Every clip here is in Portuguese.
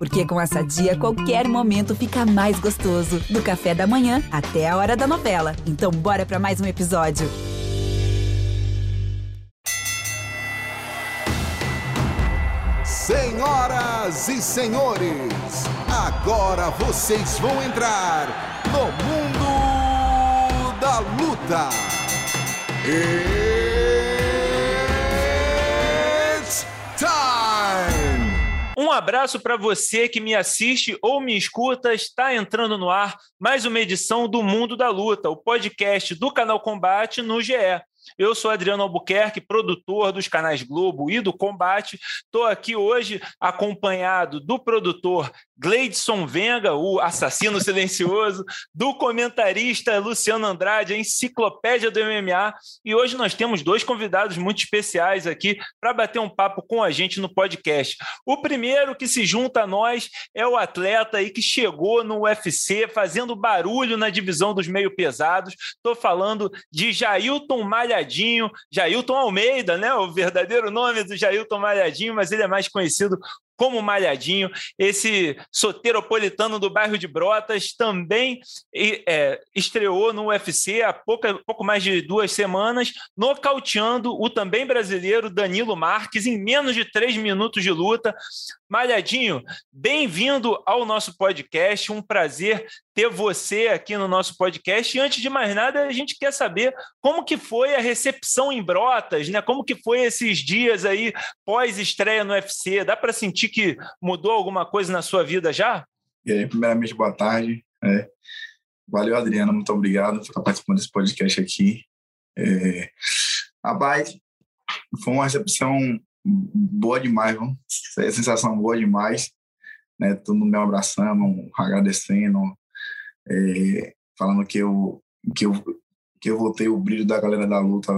Porque com essa dia, qualquer momento fica mais gostoso. Do café da manhã até a hora da novela. Então, bora para mais um episódio. Senhoras e senhores, agora vocês vão entrar no mundo da luta. It's Um abraço para você que me assiste ou me escuta. Está entrando no ar mais uma edição do Mundo da Luta, o podcast do canal Combate no GE. Eu sou Adriano Albuquerque, produtor dos canais Globo e do Combate. Estou aqui hoje acompanhado do produtor Gleidson Venga, o assassino silencioso, do comentarista Luciano Andrade, a enciclopédia do MMA. E hoje nós temos dois convidados muito especiais aqui para bater um papo com a gente no podcast. O primeiro que se junta a nós é o atleta aí que chegou no UFC fazendo barulho na divisão dos meio pesados. Estou falando de Jailton Malhadinho, Jailton Almeida, né? O verdadeiro nome do Jailton Malhadinho, mas ele é mais conhecido como Malhadinho, esse soteropolitano do bairro de Brotas, também é, estreou no UFC há pouca, pouco mais de duas semanas, nocauteando o também brasileiro Danilo Marques em menos de três minutos de luta. Malhadinho, bem-vindo ao nosso podcast, um prazer ter você aqui no nosso podcast. E antes de mais nada, a gente quer saber como que foi a recepção em Brotas, né? Como que foi esses dias aí pós-estreia no UFC? Dá para sentir que mudou alguma coisa na sua vida já? E aí, primeiramente, boa tarde. É, valeu, Adriana, muito obrigado por estar participando desse podcast aqui. É, rapaz, foi uma recepção boa demais? É sensação boa demais, né? Todo mundo me abraçando, agradecendo, é, falando que eu, que, eu, que eu voltei o brilho da galera da luta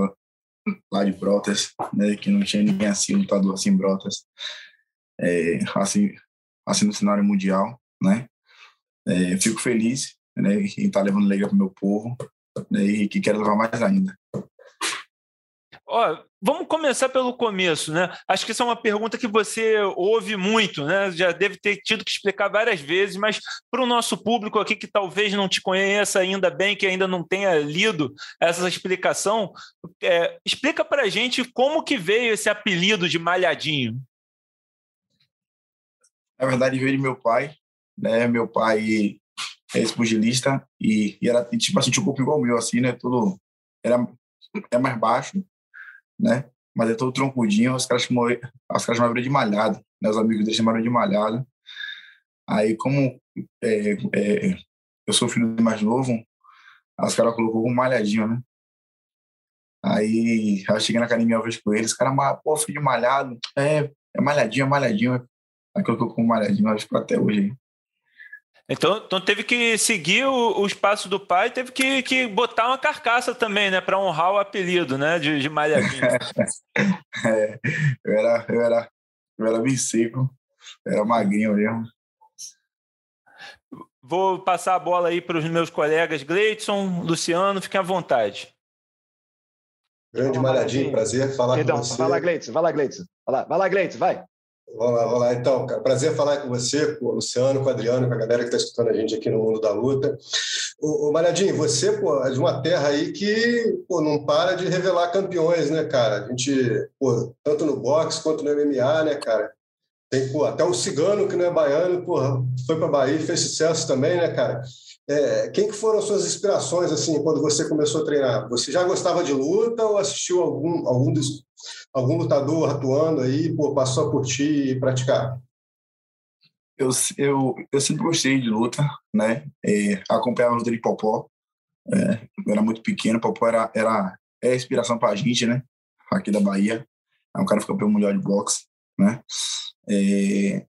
lá de Brotas, né? Que não tinha ninguém assim, lutador assim Brotas, é, assim, assim no cenário mundial, né? É, fico feliz né, em estar tá levando alegria para o meu povo né, e que quero levar mais ainda. Ó, vamos começar pelo começo, né? Acho que essa é uma pergunta que você ouve muito, né? Já deve ter tido que explicar várias vezes, mas para o nosso público aqui que talvez não te conheça ainda bem, que ainda não tenha lido essa explicação, é, explica para a gente como que veio esse apelido de Malhadinho. Na verdade, veio de meu pai, né? Meu pai é ex-pugilista e, e, era tipo assim, tinha um corpo igual ao meu, assim, né? Tudo era é mais baixo, né? Mas é todo troncudinho, os caras chamam, os caras chamavam de malhado, né? Os amigos dele chamaram de malhado. Aí, como é, é, eu sou filho mais novo, os caras colocou um malhadinho, né? Aí, eu cheguei na academia uma vez com eles, os caras, pô, filho de malhado, é, é malhadinho, é malhadinho. Aí colocou com malhadinho, acho que até hoje. Então, então teve que seguir o, o espaço do pai, teve que, que botar uma carcaça também, né, para honrar o apelido, né, de, de malhadinho. é, eu era, eu era, eu era bem seco, era magrinho mesmo. Vou passar a bola aí para os meus colegas Gleidson, Luciano, fiquem à vontade. Grande Malhadinho, prazer falar Perdão, com você. Vai lá, Gleidson, vai lá, Gleidson. Vai lá, vai lá, Gleidson, vai. Vamos lá, vamos lá. Então, prazer falar com você, com o Luciano, com o Adriano, com a galera que está escutando a gente aqui no Mundo da Luta. Ô Malhadinho, você pô, é de uma terra aí que pô, não para de revelar campeões, né, cara? A gente, pô, tanto no boxe quanto no MMA, né, cara? Tem, pô, até o Cigano, que não é baiano, pô, foi para Bahia e fez sucesso também, né, cara? É, quem que foram suas inspirações, assim, quando você começou a treinar? Você já gostava de luta ou assistiu algum, algum dos algum lutador atuando aí, pô, passou a curtir e praticar? Eu, eu, eu sempre gostei de luta, né? É, acompanhava a luta de Popó. É, eu era muito pequeno, Popó era, era é inspiração para a gente, né? Aqui da Bahia. É um cara que pelo mundial de boxe, né? É,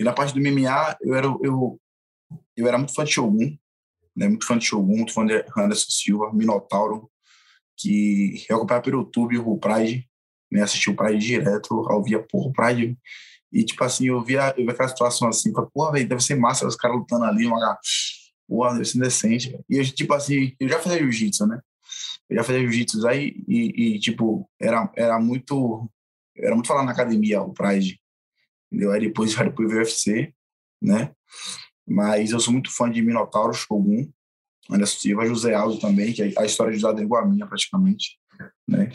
e na parte do MMA, eu era, eu, eu era muito fã de Shogun, né? Muito fã de Shogun, muito fã de Anderson Silva, Minotauro, que eu acompanhava pelo YouTube o Pride, né, assistir o Pride direto, eu via, porra, o Pride. E, tipo assim, eu via, eu via aquela situação assim, falei, porra, velho, deve ser massa os caras lutando ali, uma, porra, deve ser decente. E, eu, tipo assim, eu já fazia jiu-jitsu, né? Eu já fazia jiu-jitsu aí e, e, tipo, era, era muito, era muito falar na academia, o Pride. entendeu? Aí depois, depois veio o UFC, né? Mas eu sou muito fã de Minotauro, Shogun, Anderson Silva, José Aldo também, que a história de José é igual a minha, praticamente, né?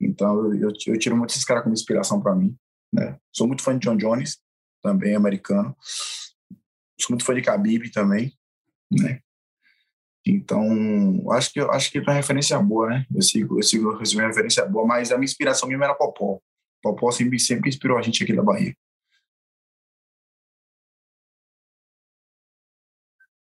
Então, eu, eu tiro muito esses caras como inspiração para mim, né? Sou muito fã de John Jones, também americano. Sou muito fã de Khabib também, né? Então, acho que acho que é uma referência boa, né? Eu sigo, eu sigo, uma referência boa, mas a minha inspiração mesmo era Popó. Popó sempre, sempre inspirou a gente aqui da Bahia.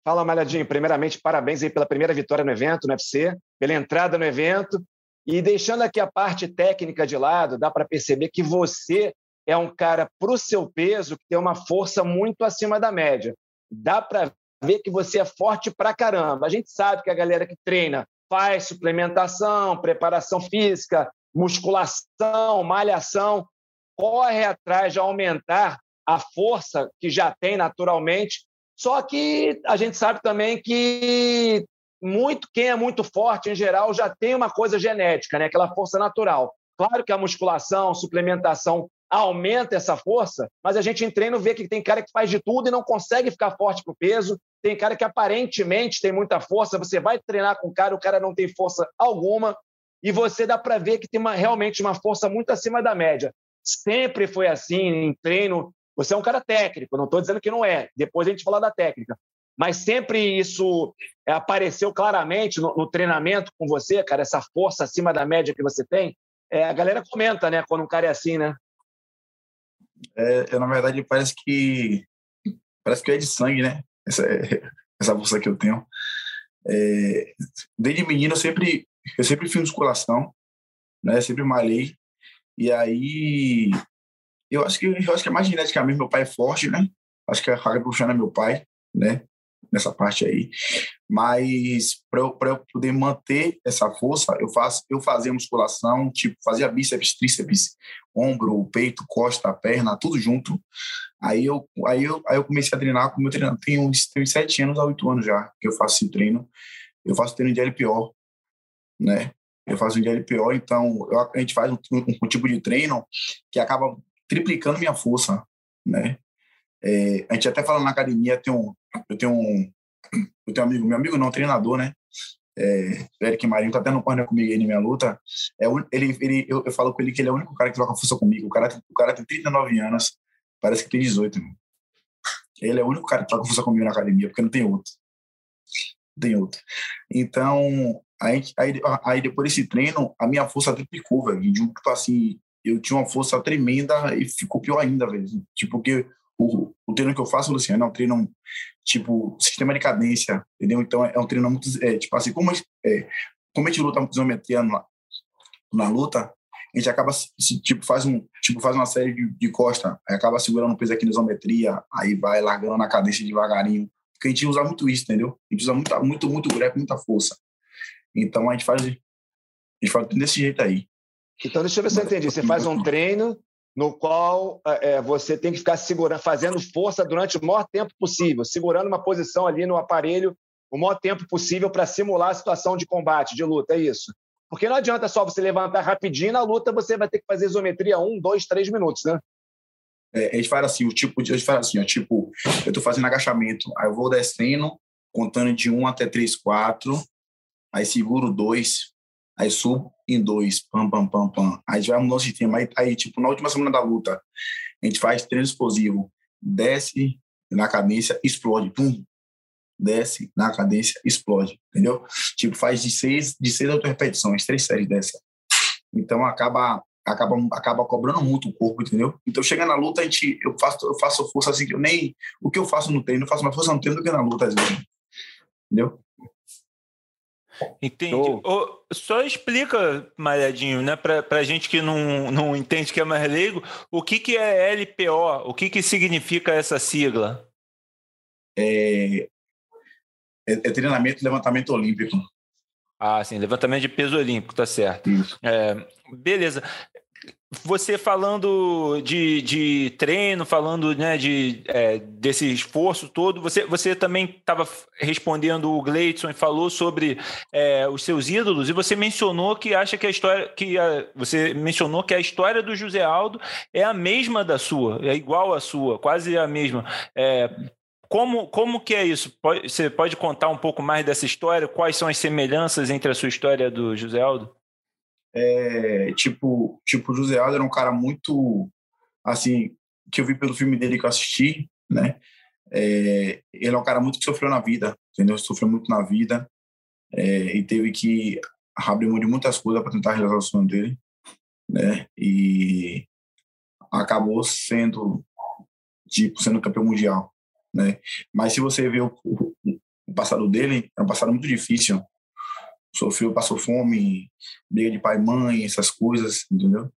Fala, Malhadinho. Primeiramente, parabéns aí pela primeira vitória no evento, no UFC, pela entrada no evento. E deixando aqui a parte técnica de lado, dá para perceber que você é um cara para o seu peso que tem uma força muito acima da média. Dá para ver que você é forte para caramba. A gente sabe que a galera que treina faz suplementação, preparação física, musculação, malhação, corre atrás de aumentar a força que já tem naturalmente só que a gente sabe também que muito quem é muito forte, em geral, já tem uma coisa genética, né? aquela força natural. Claro que a musculação, suplementação aumenta essa força, mas a gente em treino vê que tem cara que faz de tudo e não consegue ficar forte para o peso. Tem cara que aparentemente tem muita força, você vai treinar com o cara, o cara não tem força alguma, e você dá para ver que tem uma, realmente uma força muito acima da média. Sempre foi assim em treino, você é um cara técnico, não estou dizendo que não é. Depois a gente fala da técnica. Mas sempre isso é, apareceu claramente no, no, treinamento com você, cara, essa força acima da média que você tem. É, a galera comenta, né, quando um cara é assim, né? É, eu, na verdade, parece que parece que é de sangue, né? Essa, essa força que eu tenho. É, desde menino, eu sempre, eu sempre fiz musculação, né? Sempre malhei. E aí, eu acho que eu acho que é mais geneticamente meu pai é forte, né? Acho que a carga puxando é meu pai, né? Nessa parte aí. Mas para eu, eu poder manter essa força, eu faço eu fazia musculação, tipo, fazia bíceps, tríceps, ombro, peito, costa, perna, tudo junto. Aí eu aí eu, aí eu comecei a treinar com meu treinador, tem uns, tem uns sete anos a oito anos já que eu faço esse treino. Eu faço treino de LPO, né? Eu faço um de LPO, então eu, a gente faz um, um, um, tipo de treino que acaba triplicando minha força, né? É, a gente até fala na academia, tem um, eu tenho um, eu tenho um amigo, meu amigo não, treinador, né? É, Eric Marinho tá até no corner comigo aí na minha luta. É, ele, ele, eu, eu, falo com ele que ele é o único cara que troca força comigo. O cara, o cara tem 39 anos, parece que tem 18. Irmão. Ele é o único cara que troca força comigo na academia, porque não tem outro. Não tem outro. Então, aí, aí, aí depois desse treino, a minha força triplicou, velho. De um que assim, eu tinha uma força tremenda e ficou pior ainda, velho. Tipo, porque o, o treino que eu faço, Luciano, é um treino, tipo, sistema de cadência, entendeu? Então, é um treino muito, é, tipo assim, como, é, como a gente luta isometria na, na luta, a gente acaba, tipo, faz, um, tipo, faz uma série de, de costa, aí acaba segurando o peso aqui na isometria, aí vai largando na cadência devagarinho, porque a gente usa muito isso, entendeu? A gente usa muito, muito, muito muita força. Então, a gente faz, a gente faz desse jeito aí. Então, deixa eu ver se eu entendi. Você faz um treino no qual é, é, você tem que ficar segurando, fazendo força durante o maior tempo possível, segurando uma posição ali no aparelho o maior tempo possível para simular a situação de combate, de luta, é isso. Porque não adianta só você levantar rapidinho, na luta você vai ter que fazer isometria um, dois, três minutos, né? É, gente faz assim, o tipo, a gente faz assim, ó, tipo, eu tô fazendo agachamento, aí eu vou descendo, contando de um até três, quatro, aí seguro dois, aí subo em dois, pam, pam, pam, pam. Aí já mudou o sistema. Aí, aí, tipo, na última semana da luta, a gente faz treino explosivo, desce na cadência, explode, pum, desce na cadência, explode, entendeu? Tipo, faz de seis, de seis a oito repetições, três séries dessa. Então, acaba acaba acaba cobrando muito o corpo, entendeu? Então chega na luta a gente eu faço eu faço força assim que eu nem o que eu faço no treino, eu faço mais força no treino do que na luta às vezes. Entendeu? Entendi. Oh, só explica, Malhadinho, né, para a gente que não, não entende que é mais leigo, o que, que é LPO? O que, que significa essa sigla? É, é, é treinamento de levantamento olímpico. Ah, sim, levantamento de peso olímpico, tá certo. É, beleza. Você falando de, de treino, falando né, de, é, desse esforço todo, você, você também estava respondendo o Gleidson e falou sobre é, os seus ídolos, e você mencionou que acha que a história. que a, Você mencionou que a história do José Aldo é a mesma da sua, é igual à sua, quase a mesma. É, como, como que é isso? Pode, você pode contar um pouco mais dessa história? Quais são as semelhanças entre a sua história do José Aldo? É, tipo, tipo, José Aldo era um cara muito, assim, que eu vi pelo filme dele que eu assisti, né? É, ele é um cara muito que sofreu na vida, entendeu? Sofreu muito na vida é, e teve que abrir mão de muitas coisas para tentar realizar o sonho dele, né? E acabou sendo, tipo, sendo campeão mundial, né? Mas se você vê o, o passado dele, é um passado muito difícil, sofreu, passou fome, briga de pai e mãe, essas coisas, entendeu?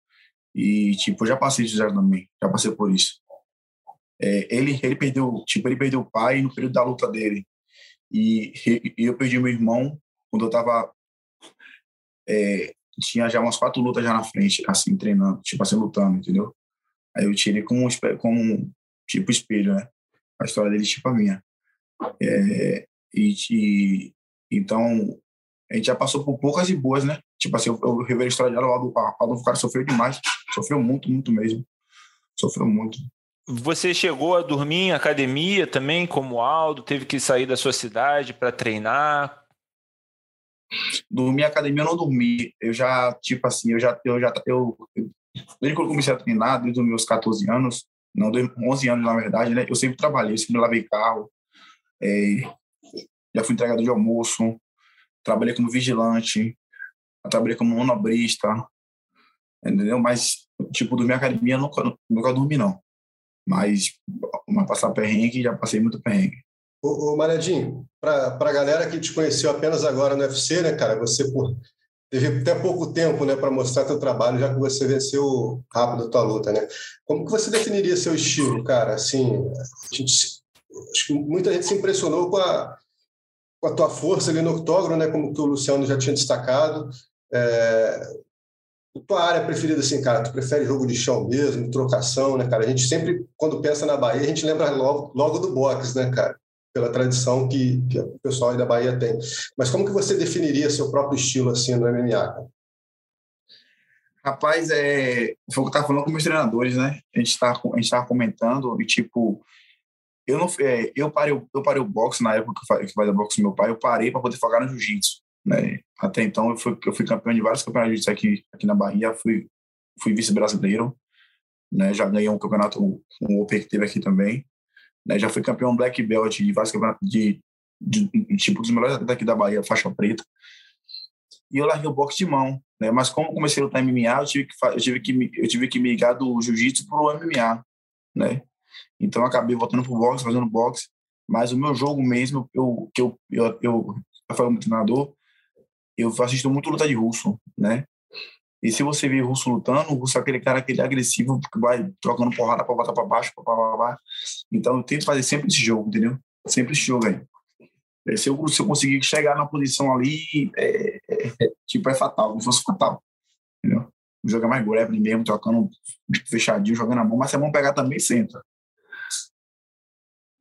E, tipo, eu já passei isso já também, já passei por isso. É, ele, ele perdeu, tipo, ele perdeu o pai no período da luta dele. E, e eu perdi meu irmão quando eu tava... É, tinha já umas quatro lutas já na frente, assim, treinando, tipo assim, lutando, entendeu? Aí eu tirei como, como tipo, espelho, né? A história dele, tipo a minha. É, e, e, então, a gente já passou por poucas e boas, né? Tipo assim, eu, eu revelei a história dela, o Adolfo, o cara sofreu demais, sofreu muito, muito mesmo. Sofreu muito. Você chegou a dormir em academia também, como Aldo, teve que sair da sua cidade para treinar? Dormir em academia eu não dormi. Eu já, tipo assim, eu já, eu já, eu, desde que eu comecei a treinar, desde os meus 14 anos, não, 11 anos na verdade, né? Eu sempre trabalhei, sempre lavei carro, é, já fui entregador de almoço, trabalhei como vigilante, trabalhei como monobrista, entendeu? Mas, tipo, dormir academia, nunca, nunca dormi, não. Mas, uma passar perrengue, já passei muito perrengue. Ô, ô Malhadinho, para a galera que te conheceu apenas agora no UFC, né, cara, você teve até pouco tempo, né, para mostrar teu trabalho, já que você venceu rápido a tua luta, né? Como que você definiria seu estilo, cara? Assim, gente, acho que muita gente se impressionou com a, com a tua força ali no octógono, né, como que o Luciano já tinha destacado. É, tua área preferida, assim, cara, tu prefere jogo de chão mesmo, trocação, né, cara? A gente sempre, quando pensa na Bahia, a gente lembra logo, logo do boxe, né, cara? Pela tradição que, que o pessoal aí da Bahia tem. Mas como que você definiria seu próprio estilo, assim, no MMA, cara? Rapaz, é, foi o que eu estava falando com meus treinadores, né? A gente estava comentando e, tipo, eu não é, eu parei eu parei o boxe na época que fazia boxe com meu pai eu parei para poder focar no jiu-jitsu né? Até então eu fui eu fui campeão de vários campeonatos de jiu-jitsu aqui aqui na Bahia fui fui vice brasileiro né? Já ganhei um campeonato um Open que teve aqui também né? Já fui campeão black belt de vários campeonatos de, de, de tipo dos melhores daqui da Bahia faixa preta. E eu larguei o boxe de mão né? Mas como comecei a lutar MMA eu tive que eu tive que eu tive que migrar do jiu-jitsu pro MMA né então, acabei voltando pro boxe, fazendo boxe. Mas o meu jogo mesmo, eu, que eu, eu, eu, eu falo muito treinador, eu assisto muito luta de russo, né? E se você vê russo lutando, o russo é aquele cara aquele agressivo que vai trocando porrada para botar para baixo, para baixo. Então eu tento fazer sempre esse jogo, entendeu? Sempre esse jogo aí. É, se eu, se eu conseguir chegar na posição ali, é, é, é, tipo, é fatal, se fosse fatal. Entendeu? Joga mais grappling mesmo, trocando fechadinho, jogando a mão, mas se a mão pegar também, senta.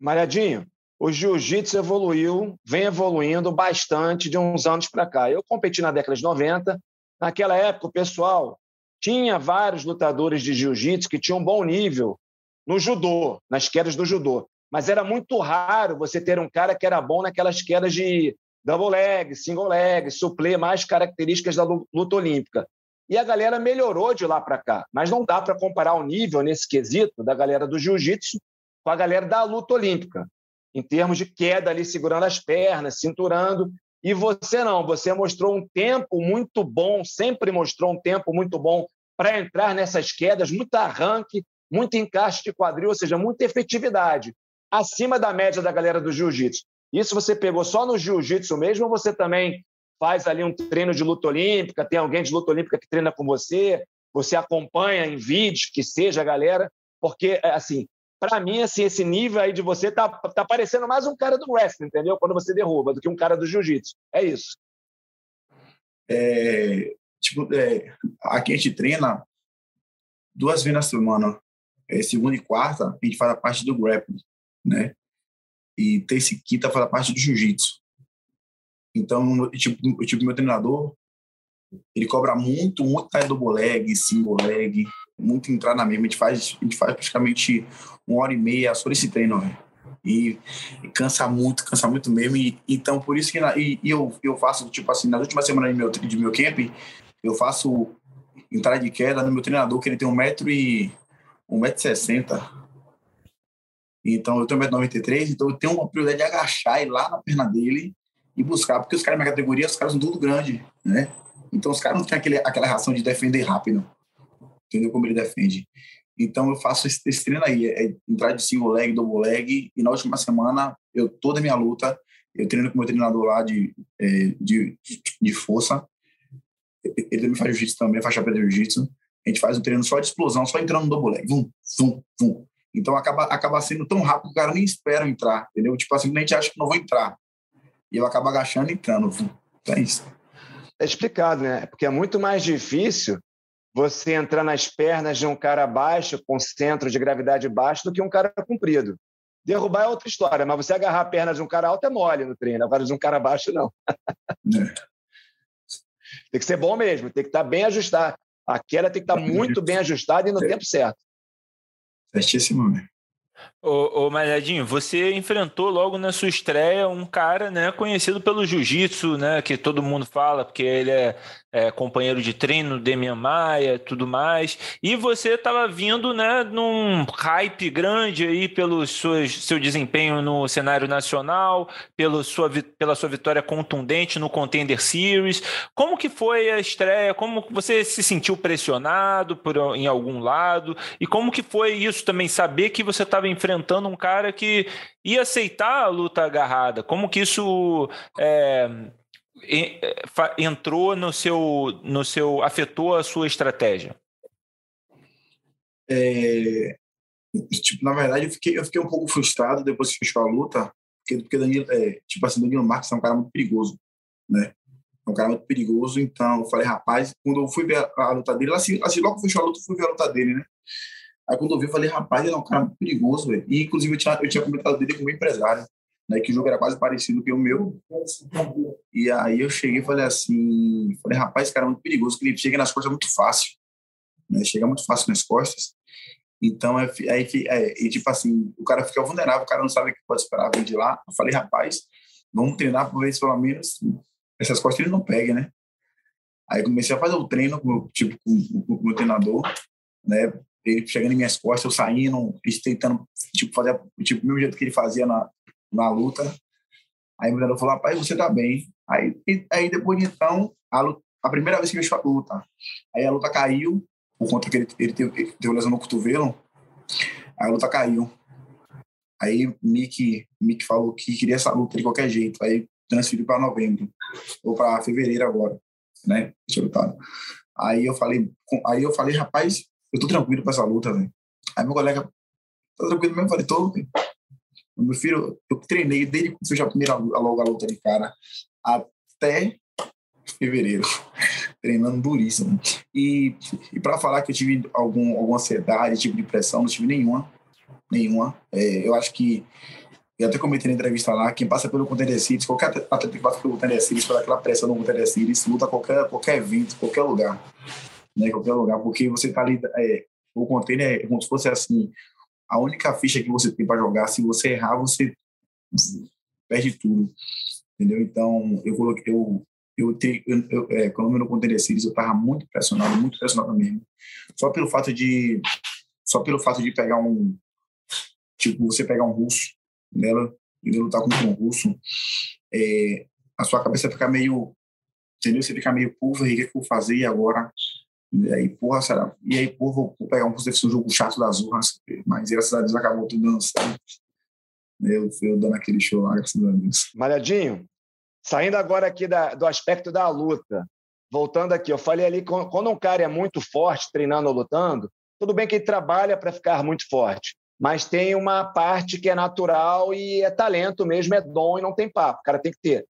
Malhadinho, o jiu-jitsu evoluiu, vem evoluindo bastante de uns anos para cá. Eu competi na década de 90. Naquela época, o pessoal tinha vários lutadores de jiu-jitsu que tinham um bom nível no judô, nas quedas do judô. Mas era muito raro você ter um cara que era bom naquelas quedas de double leg, single leg, suplê, mais características da luta olímpica. E a galera melhorou de lá para cá. Mas não dá para comparar o nível nesse quesito da galera do jiu-jitsu com a galera da luta olímpica, em termos de queda ali, segurando as pernas, cinturando. E você não, você mostrou um tempo muito bom, sempre mostrou um tempo muito bom para entrar nessas quedas, muito arranque, muito encaixe de quadril, ou seja, muita efetividade, acima da média da galera do jiu-jitsu. Isso você pegou só no jiu-jitsu mesmo ou você também faz ali um treino de luta olímpica, tem alguém de luta olímpica que treina com você, você acompanha em vídeos, que seja a galera, porque, assim, para mim, assim, esse nível aí de você tá, tá parecendo mais um cara do wrestling, entendeu? Quando você derruba, do que um cara do jiu-jitsu. É isso. É, tipo, é, aqui a gente treina, duas vezes na semana, é, segunda e quarta, a gente faz a parte do grappling, né? E terça e quinta faz a parte do jiu-jitsu. Então, tipo, tipo, meu treinador, ele cobra muito, muito time double leg, single leg, muito entrar na mesma. A gente faz, a gente faz praticamente uma hora e meia só esse treino, véio. E, e, cansa muito, cansa muito mesmo. E, então, por isso que na, e, e, eu, eu faço, tipo assim, nas últimas semanas de meu, de meu camp, eu faço entrada de queda no meu treinador, que ele tem um metro e um metro e sessenta. Então, eu tenho 1,93m, então eu tenho uma prioridade de agachar e lá na perna dele e buscar, porque os caras da minha categoria, os caras são tudo grande, né? Então, os caras não têm aquele, aquela reação de defender rápido, entendeu como ele defende. Então, eu faço esse, esse treino aí, é entrar de single leg, double leg, e na última semana, eu toda a minha luta, eu treino com meu treinador lá de, é, de, de força, ele também faz jiu-jitsu também, faz chapéu de jiu-jitsu, a gente faz um treino só de explosão, só entrando no double leg, vum, vum, vum. Então, acaba, acaba sendo tão rápido que o cara nem espera entrar, entendeu? Tipo assim, a gente acha que não vou entrar. E eu acabo agachando e entrando. Vum. Então, é isso. É explicado, né? Porque é muito mais difícil você entrar nas pernas de um cara baixo, com centro de gravidade baixo, do que um cara comprido. Derrubar é outra história, mas você agarrar a perna de um cara alto é mole no treino, agora de um cara baixo, não. É. tem que ser bom mesmo, tem que estar bem ajustado. A queda tem que estar muito bem ajustada e no é. tempo certo. Certíssimo, né? Ô, ô Malhadinho, você enfrentou logo na sua estreia um cara né, conhecido pelo jiu-jitsu, né, que todo mundo fala, porque ele é, é companheiro de treino, Demian Maia, tudo mais. E você estava vindo né, num hype grande aí pelo suas, seu desempenho no cenário nacional, pelo sua, pela sua vitória contundente no Contender Series. Como que foi a estreia? Como você se sentiu pressionado por, em algum lado? E como que foi isso também, saber que você estava enfrentando um cara que ia aceitar a luta agarrada? Como que isso é, entrou no seu, no seu, afetou a sua estratégia? É, tipo, na verdade, eu fiquei, eu fiquei um pouco frustrado depois que fechou a luta, porque, porque Danilo, é, tipo assim, Danilo Marques é um cara muito perigoso, né? É um cara muito perigoso, então eu falei, rapaz, quando eu fui ver a, a luta dele, assim, assim, logo fechou a luta, eu fui ver a luta dele, né? Aí quando eu vi, eu falei, rapaz, ele é um cara muito perigoso, velho. E inclusive eu tinha, eu tinha comentado dele com o empresário, né? Que o jogo era quase parecido com o meu. E aí eu cheguei e falei assim, falei, rapaz, esse cara é muito perigoso, porque ele chega nas costas muito fácil. Né? Chega muito fácil nas costas. Então, é, aí, é, e, tipo assim, o cara fica vulnerável, o cara não sabe o que pode esperar vir de lá. Eu falei, rapaz, vamos treinar para ver se pelo menos essas costas ele não pega, né? Aí comecei a fazer o treino com, tipo, com, com o meu treinador, né? ele chegando em minhas costas, eu saindo, tentando tipo, fazer tipo, o mesmo jeito que ele fazia na, na luta. Aí o treinador falou, rapaz, você tá bem. Aí, aí depois de então, a, luta, a primeira vez que eu vi a luta, aí a luta caiu, por conta que ele, ele teve, ele teve lesão no cotovelo, aí a luta caiu. Aí Mick, Mick falou que queria essa luta de qualquer jeito, aí transferiu para novembro, ou para fevereiro agora, né? Aí eu falei, aí eu falei, rapaz, eu tô tranquilo com essa luta, velho. Aí meu colega, tá tranquilo mesmo? Eu falei, tô, Meu filho, eu treinei desde que fez a primeira logo a luta de cara até fevereiro, treinando duríssimo. E, e para falar que eu tive algum, alguma ansiedade, tipo de pressão, não tive nenhuma. Nenhuma. É, eu acho que eu até comentei na entrevista lá, quem passa pelo Contender Series, qualquer atleta que passa pelo Contender Series, por aquela pressão no Contender Series, luta qualquer, qualquer evento, qualquer lugar né, qualquer lugar, porque você está ali, é, o container é como se fosse assim, a única ficha que você tem para jogar, se você errar, você perde tudo, entendeu? Então, eu coloquei, eu, eu, eu, eu é, quando eu no Container Series, eu estava muito pressionado, muito pressionado mesmo, só pelo fato de, só pelo fato de pegar um, tipo, você pegar um russo, nela, e lutar contra um russo, é, a sua cabeça fica meio, entendeu? Você fica meio, pulver, o que, que eu vou fazer agora? E aí, porra, será? E aí, porra, vou, vou pegar um curso um jogo chato das urras, mas graças a Deus acabou tudo certo. Eu, eu dando aquele show lá, graças a Deus. Malhadinho, saindo agora aqui da, do aspecto da luta, voltando aqui, eu falei ali, quando um cara é muito forte treinando ou lutando, tudo bem que ele trabalha para ficar muito forte, mas tem uma parte que é natural e é talento mesmo, é dom e não tem papo. O cara tem que ter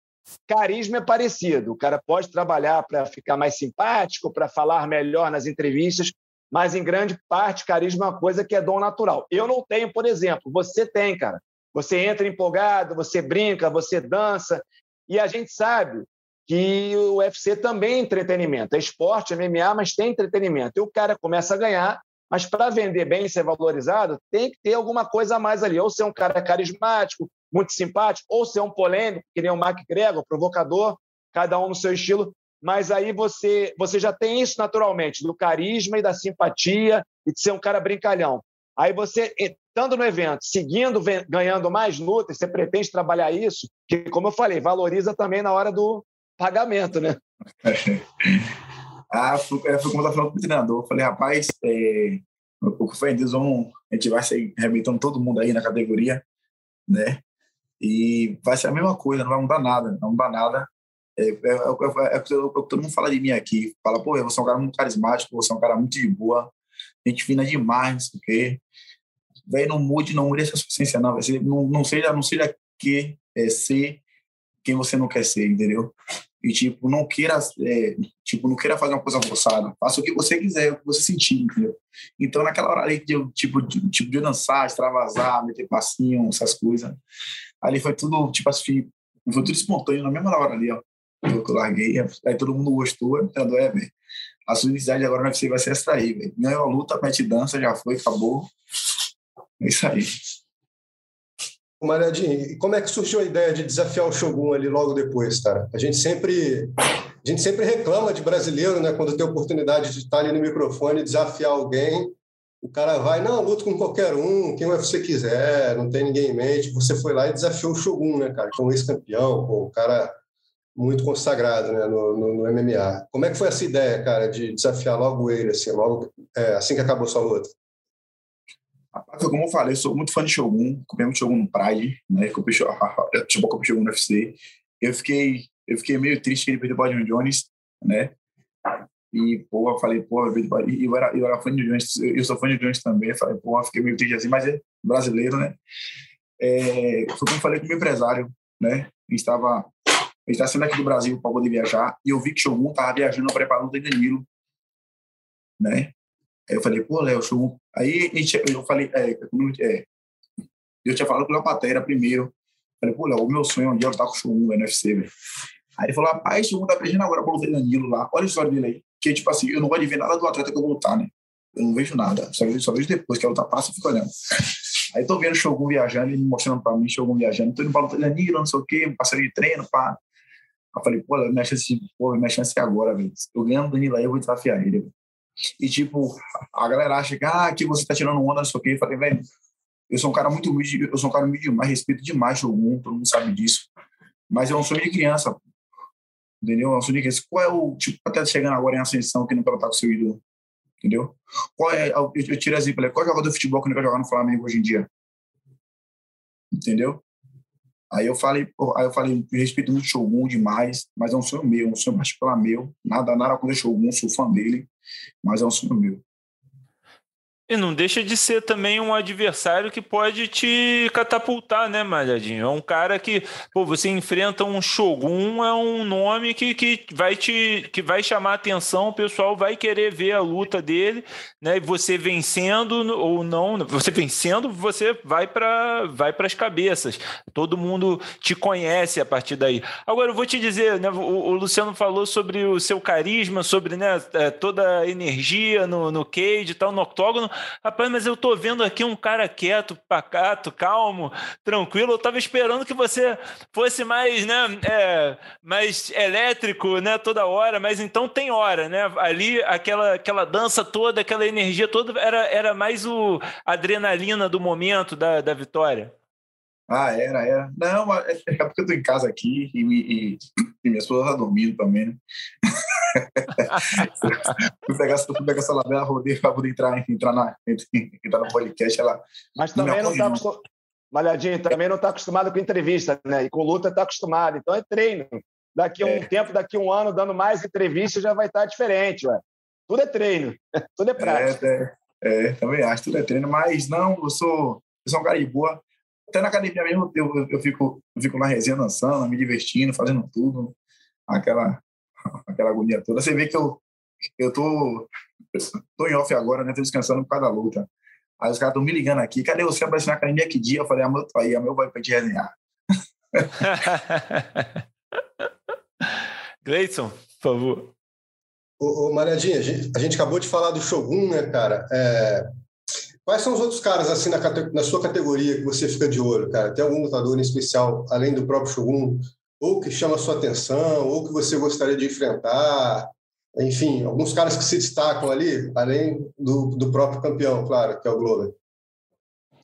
Carisma é parecido. O cara pode trabalhar para ficar mais simpático, para falar melhor nas entrevistas, mas em grande parte, carisma é uma coisa que é dom natural. Eu não tenho, por exemplo, você tem, cara. Você entra empolgado, você brinca, você dança, e a gente sabe que o UFC também é entretenimento. É esporte, é MMA, mas tem entretenimento. E o cara começa a ganhar, mas para vender bem e ser valorizado, tem que ter alguma coisa a mais ali. Ou ser um cara carismático, muito simpático, ou ser um polêmico, que nem o Mark Gregor, provocador, cada um no seu estilo. Mas aí você, você já tem isso naturalmente, do carisma e da simpatia e de ser um cara brincalhão. Aí você, estando no evento, seguindo, ganhando mais lutas, você pretende trabalhar isso, que, como eu falei, valoriza também na hora do, pagamento, né? ah, foi, é, foi como eu falando com o treinador. Eu falei, rapaz, é, o que foi Deus, vamos, a gente vai sair arrebentando todo mundo aí na categoria, né? E vai ser a mesma coisa, não vai mudar nada, não vai mudar nada. É, é, é, é, todo mundo fala de mim aqui, fala, pô, você é um cara muito carismático, você é um cara muito de boa, gente fina demais, não sei o quê. Não mude, não mude essa sua essência, não. Não, não seja, não seja que é, ser quem você não quer ser, entendeu? E, tipo, não queira, é, tipo, não queira fazer uma coisa forçada. Faça o que você quiser, o que você sentir, entendeu? Então, naquela hora ali, de, tipo, de, tipo, de dançar, extravasar, meter passinho, essas coisas, ali foi tudo, tipo assim, foi tudo espontâneo na mesma hora ali, ó. Eu larguei, aí todo mundo gostou, então, é, velho. A sua identidade agora no UFC vai ser essa aí, velho. Ganhou a luta, mete dança, já foi, acabou. É isso aí. Mariadinho, como é que surgiu a ideia de desafiar o Shogun ali logo depois, cara? A gente sempre, a gente sempre reclama de brasileiro, né? Quando tem oportunidade de estar ali no microfone, desafiar alguém, o cara vai, não, luta com qualquer um, quem você quiser, não tem ninguém em mente. Você foi lá e desafiou o Shogun, né, cara? Que é um ex-campeão, um cara muito consagrado né, no, no, no, MMA. Como é que foi essa ideia, cara, de desafiar logo ele, assim, logo é, assim que acabou sua luta? Rapaz, como eu falei, eu sou muito fã de Shogun, muito Shogun no Pride, né? Comprei Shogun no UFC. Eu fiquei, eu fiquei meio triste que ele perdeu o John Jones, né? E, pô, falei, pô, eu era, eu era fã de Jones, eu sou fã de Jones também. Falei, pô, fiquei meio triste assim, mas é brasileiro, né? É, foi como falei com o meu empresário, né? Ele estava, ele estava saindo aqui do Brasil para poder viajar, e eu vi que Shogun estava viajando preparando o Danilo, né? Aí eu falei, pô, Léo, show. Aí eu falei, é, é, eu tinha falado com o Léo Patera primeiro. Falei, pô, Léo, o meu sonho é um dia eu estar com o show 1 no UFC, velho. Aí ele falou, rapaz, o tá perdendo agora pra lutar Danilo lá. Olha a história dele aí. Que, tipo assim, eu não gosto de ver nada do atleta que eu vou lutar, né? Eu não vejo nada. Só vejo, só vejo depois que a luta passa, eu fico olhando. Aí tô vendo o Shogun viajando, ele mostrando pra mim, Shogun viajando. Tô indo pra luta Danilo, não sei o quê, parceiro de treino, pá. Eu falei, pô, minha chance, pô, minha chance é agora, velho. Eu ganhando o Danilo aí, eu vou desafiar ele. E, tipo, a galera acha que, ah, que você tá tirando onda, não sei o quê. Eu falei, velho, eu sou um cara muito humilde, eu sou um cara humilde demais, respeito demais o mundo, todo mundo sabe disso. Mas é um sonho de criança, entendeu? De criança. Qual é o, tipo, até chegando agora em ascensão que não quer estar com seu ídolo, entendeu? Qual é, eu, tiro exemplo, qual jogador de futebol que não quer jogar no Flamengo hoje em dia? Entendeu? Aí eu falei, aí eu falei, respeito muito o Shogun demais, mas é um sonho meu, um sonho particular meu. Nada, nada contra o Shogun, sou fã dele, mas é um sonho meu. E não deixa de ser também um adversário que pode te catapultar, né, Malhadinho? É um cara que, pô, você enfrenta um Shogun, é um nome que, que, vai, te, que vai chamar atenção, o pessoal vai querer ver a luta dele, né? E você vencendo ou não, você vencendo, você vai para vai as cabeças. Todo mundo te conhece a partir daí. Agora, eu vou te dizer, né, o, o Luciano falou sobre o seu carisma, sobre né, é, toda a energia no, no cage e tal, no octógono. Rapaz, mas eu tô vendo aqui um cara quieto, pacato, calmo, tranquilo. Eu tava esperando que você fosse mais, né, é, mais elétrico, né, toda hora. Mas então tem hora, né? Ali aquela aquela dança toda, aquela energia toda era, era mais o adrenalina do momento da, da vitória. Ah, era, era. Não, é, é porque eu tô em casa aqui e, e, e minha esposa tá dormindo também, né? fui pegar, fui pegar essa labela, rodei para poder entrar, entrar, na, entrar no podcast. Ela Mas também não está acostumado. Malhadinho, também não está acostumado com entrevista, né? E com luta está acostumado. Então é treino. Daqui a um é. tempo, daqui a um ano, dando mais entrevista, já vai estar tá diferente, ué. Tudo é treino, tudo é prática. É, é, é, também acho, tudo é treino, mas não, eu sou, eu sou um cara de boa. Até na academia mesmo, eu, eu, eu, fico, eu fico na resenha dançando, me divertindo, fazendo tudo. Aquela, aquela agonia toda. Você vê que eu, eu tô tô em off agora, né? Tô descansando por causa da luta. Aí os caras estão me ligando aqui, cadê você aparecendo na academia que dia? Eu falei, ah, meu, tô aí, a meu vai pra te resenhar. Gleison, por favor. Ô, ô Mariadinha, a gente, a gente, acabou de falar do Shogun, né, cara? É... Quais são os outros caras, assim, na, na, sua categoria que você fica de olho, cara? Tem algum lutador em especial, além do próprio Shogun, ou que chama sua atenção, ou que você gostaria de enfrentar? Enfim, alguns caras que se destacam ali, além do, do próprio campeão, claro, que é o Glover.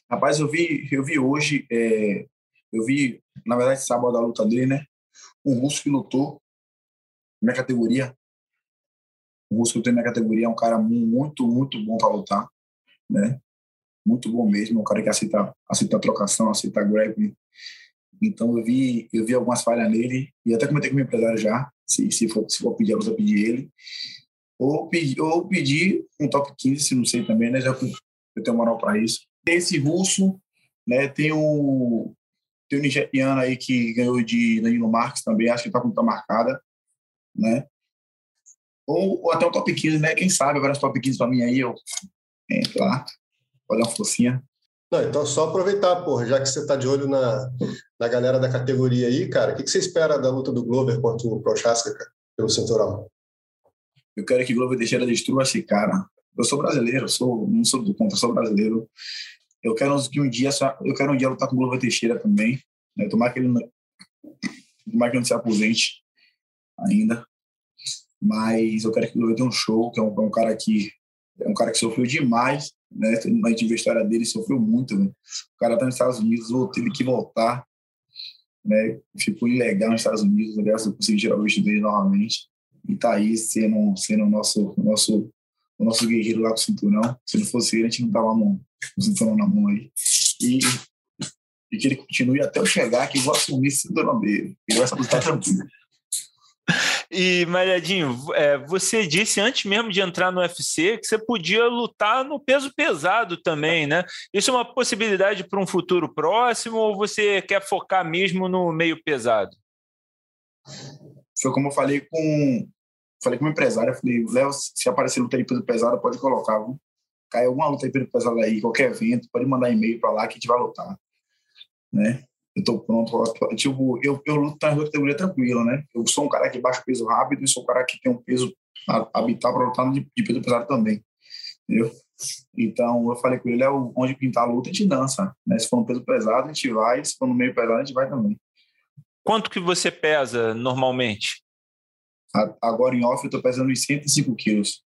Rapaz, eu vi, eu vi hoje, é, eu vi, na verdade, sábado a luta dele, né? Um russo que lutou minha categoria. O russo que lutou na minha categoria é um cara muito, muito bom para lutar, né? Muito bom mesmo, um cara que aceita, aceita trocação, aceita grappling. Então eu vi, eu vi algumas falhas nele e até comentei com o meu empresário já, se, se, for, se for pedir a luta, pedir ele. Ou pedir, ou pedir um top 15, se não sei também, né? Já eu tenho moral para isso. Tem esse russo, né? Tem o, tem o nigeriano aí que ganhou de Danilo Marques também, acho que está com luta marcada, né? Ou, ou, até o top 15, né? Quem sabe agora os top 15 para mim aí, eu entro lá, olhar uma focinha. Não, então só aproveitar, porra, já que você está de olho na, na galera da categoria aí, cara, o que, que você espera da luta do Glover contra o Prochaska, cara, pelo cinturão? Eu quero que Glover Teixeira destrua esse cara. Eu sou brasileiro, sou, não sou do contra, sou brasileiro. Eu quero que um dia, eu quero um dia lutar com o Glover Teixeira também. Né? Tomar que ele, tomar que ele não se aposente ainda. Mas eu quero que o Glover tenha um show, que é um, é um cara que é um cara que sofreu demais né? A gente viu a história dele, sofreu muito, né? O cara tá nos Estados Unidos, teve que voltar, né? Ficou ilegal nos Estados Unidos, graças a conseguir tirar o visto dele novamente. E tá aí sendo, sendo o nosso, nosso, o nosso guerreiro lá com o cinturão. Se não fosse ele, a gente não tava com o cinturão na mão aí. E, e que ele continue até eu chegar, que eu vou assumir esse cinturão dele. Ele vai estar tranquilo. E, Malhadinho, é, você disse antes mesmo de entrar no UFC que você podia lutar no peso pesado também, né? Isso é uma possibilidade para um futuro próximo ou você quer focar mesmo no meio pesado? Foi como eu falei com falei com o empresário, eu falei, Léo, se aparecer luta de peso pesado, pode colocar, viu? Cai alguma luta de peso pesado aí, qualquer evento, pode mandar e-mail para lá que a gente vai lutar, né? Eu tô pronto. Tipo, eu, eu luto na categoria tranquila, né? Eu sou um cara que baixa peso rápido e sou um cara que tem um peso habitar para lutar de, de peso pesado também, entendeu? Então, eu falei com ele, é onde pintar a luta, a gente dança, né? Se for um peso pesado, a gente vai, se for no meio pesado, a gente vai também. Quanto que você pesa normalmente? Agora em off eu tô pesando uns 105 quilos.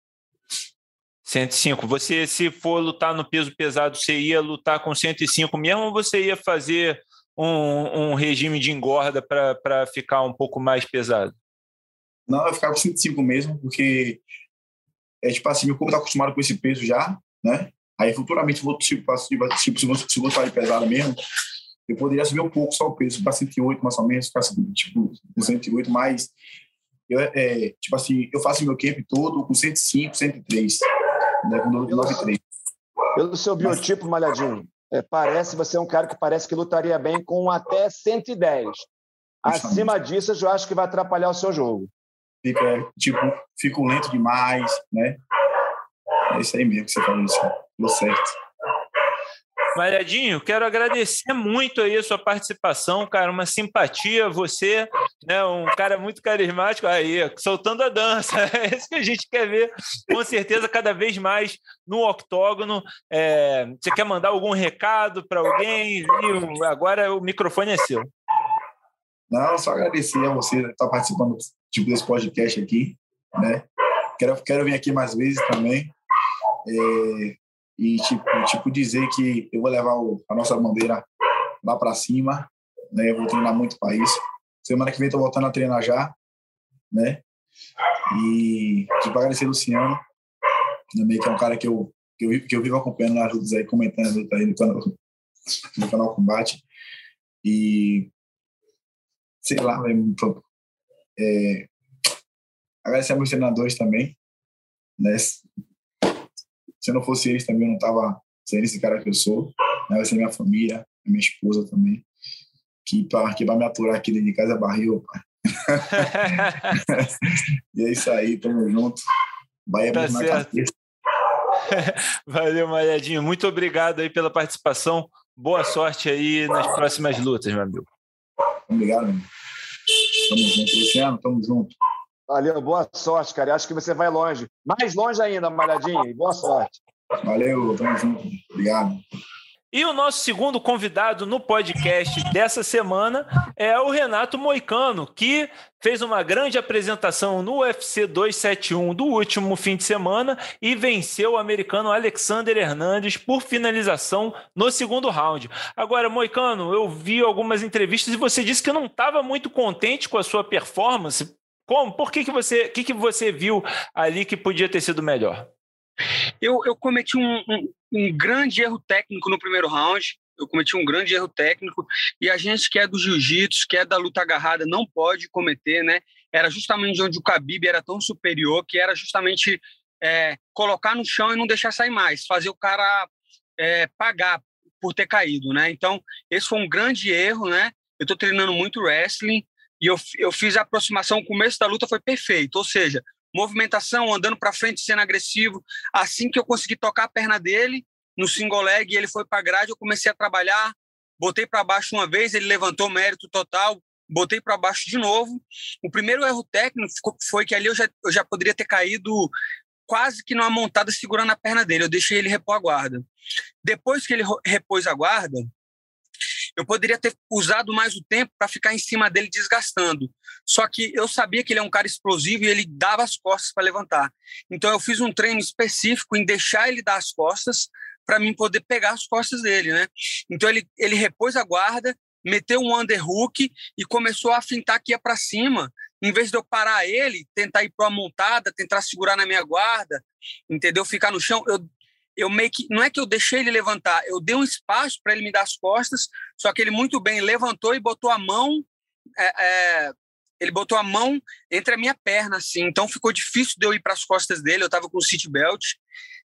105. Você, se for lutar no peso pesado, você ia lutar com 105 mesmo ou você ia fazer um, um regime de engorda para ficar um pouco mais pesado? Não, eu ficava com 105 mesmo, porque é tipo assim, meu corpo está acostumado com esse peso já, né? Aí futuramente, vou, tipo, tipo, tipo, se, vou, se vou estar pesado mesmo, eu poderia subir um pouco só o peso, para 108 mais ou menos, ficar tipo 108, mas eu, é, tipo assim, eu faço meu camp todo com 105, 103, né, com 93. Pelo seu biotipo, Malhadinho, é, parece você é um cara que parece que lutaria bem com até 110. Acima disso, eu acho que vai atrapalhar o seu jogo. Fica, tipo, fico lento demais, né? É isso aí mesmo que você falou, isso. Deu certo. Malhadinho, quero agradecer muito aí a sua participação, cara, uma simpatia, você, né, um cara muito carismático, aí, soltando a dança, é isso que a gente quer ver, com certeza, cada vez mais no octógono. É, você quer mandar algum recado para alguém? Agora o microfone é seu. Não, só agradecer a você estar participando tipo, desse podcast aqui, né? Quero, quero vir aqui mais vezes também. É, e tipo, tipo dizer que eu vou levar o, a nossa bandeira lá para cima, né? Eu vou treinar muito para isso. Semana que vem estou voltando a treinar já, né? E tipo, agradecer Luciano, também que é um cara que eu que eu, que eu vivo acompanhando nas lutas aí, comentando aí no canal, no canal Combate. E sei lá, é, agradecer a meus treinadores também, né? Se não fosse eles também, eu não tava sendo esse cara que eu sou. Né? Vai ser minha família, minha esposa também. Que para que me aturar aqui dentro de casa é barril, pai. e é isso aí, tamo junto. Bahia tá certo. Valeu, Malhadinho. Muito obrigado aí pela participação. Boa sorte aí nas próximas lutas, meu amigo. Obrigado. Tamo junto, Luciano. Tamo junto. Valeu, boa sorte, cara. Acho que você vai longe. Mais longe ainda, Malhadinho. Boa sorte. Valeu, tamo junto. Obrigado. E o nosso segundo convidado no podcast dessa semana é o Renato Moicano, que fez uma grande apresentação no UFC 271 do último fim de semana e venceu o americano Alexander Hernandes por finalização no segundo round. Agora, Moicano, eu vi algumas entrevistas e você disse que não estava muito contente com a sua performance. Como? Por que, que você, que, que você viu ali que podia ter sido melhor? Eu, eu cometi um, um, um grande erro técnico no primeiro round. Eu cometi um grande erro técnico e a gente que é do jiu-jitsu, que é da luta agarrada, não pode cometer, né? Era justamente onde o Khabib era tão superior, que era justamente é, colocar no chão e não deixar sair mais, fazer o cara é, pagar por ter caído, né? Então, esse foi um grande erro, né? Eu estou treinando muito wrestling e eu, eu fiz a aproximação, o começo da luta foi perfeito, ou seja, movimentação, andando para frente, sendo agressivo. Assim que eu consegui tocar a perna dele no single leg, ele foi para a grade, eu comecei a trabalhar, botei para baixo uma vez, ele levantou mérito total, botei para baixo de novo. O primeiro erro técnico foi que ali eu já, eu já poderia ter caído quase que numa montada segurando a perna dele. Eu deixei ele repor a guarda. Depois que ele repôs a guarda, eu poderia ter usado mais o tempo para ficar em cima dele desgastando. Só que eu sabia que ele é um cara explosivo e ele dava as costas para levantar. Então eu fiz um treino específico em deixar ele dar as costas para mim poder pegar as costas dele, né? Então ele ele repôs a guarda, meteu um underhook e começou a fintar que ia para cima. Em vez de eu parar ele, tentar ir para uma montada, tentar segurar na minha guarda, entendeu? Ficar no chão, eu eu meio que não é que eu deixei ele levantar, eu dei um espaço para ele me dar as costas, só que ele muito bem levantou e botou a mão, é, é, ele botou a mão entre a minha perna, assim, então ficou difícil de eu ir para as costas dele, eu estava com o seat belt,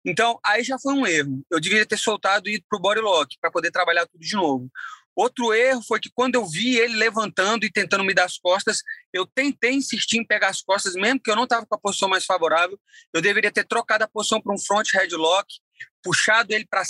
então aí já foi um erro, eu deveria ter soltado e ido para o body lock para poder trabalhar tudo de novo. Outro erro foi que quando eu vi ele levantando e tentando me dar as costas, eu tentei insistir em pegar as costas, mesmo que eu não estava com a posição mais favorável. Eu deveria ter trocado a posição para um front headlock, puxado ele para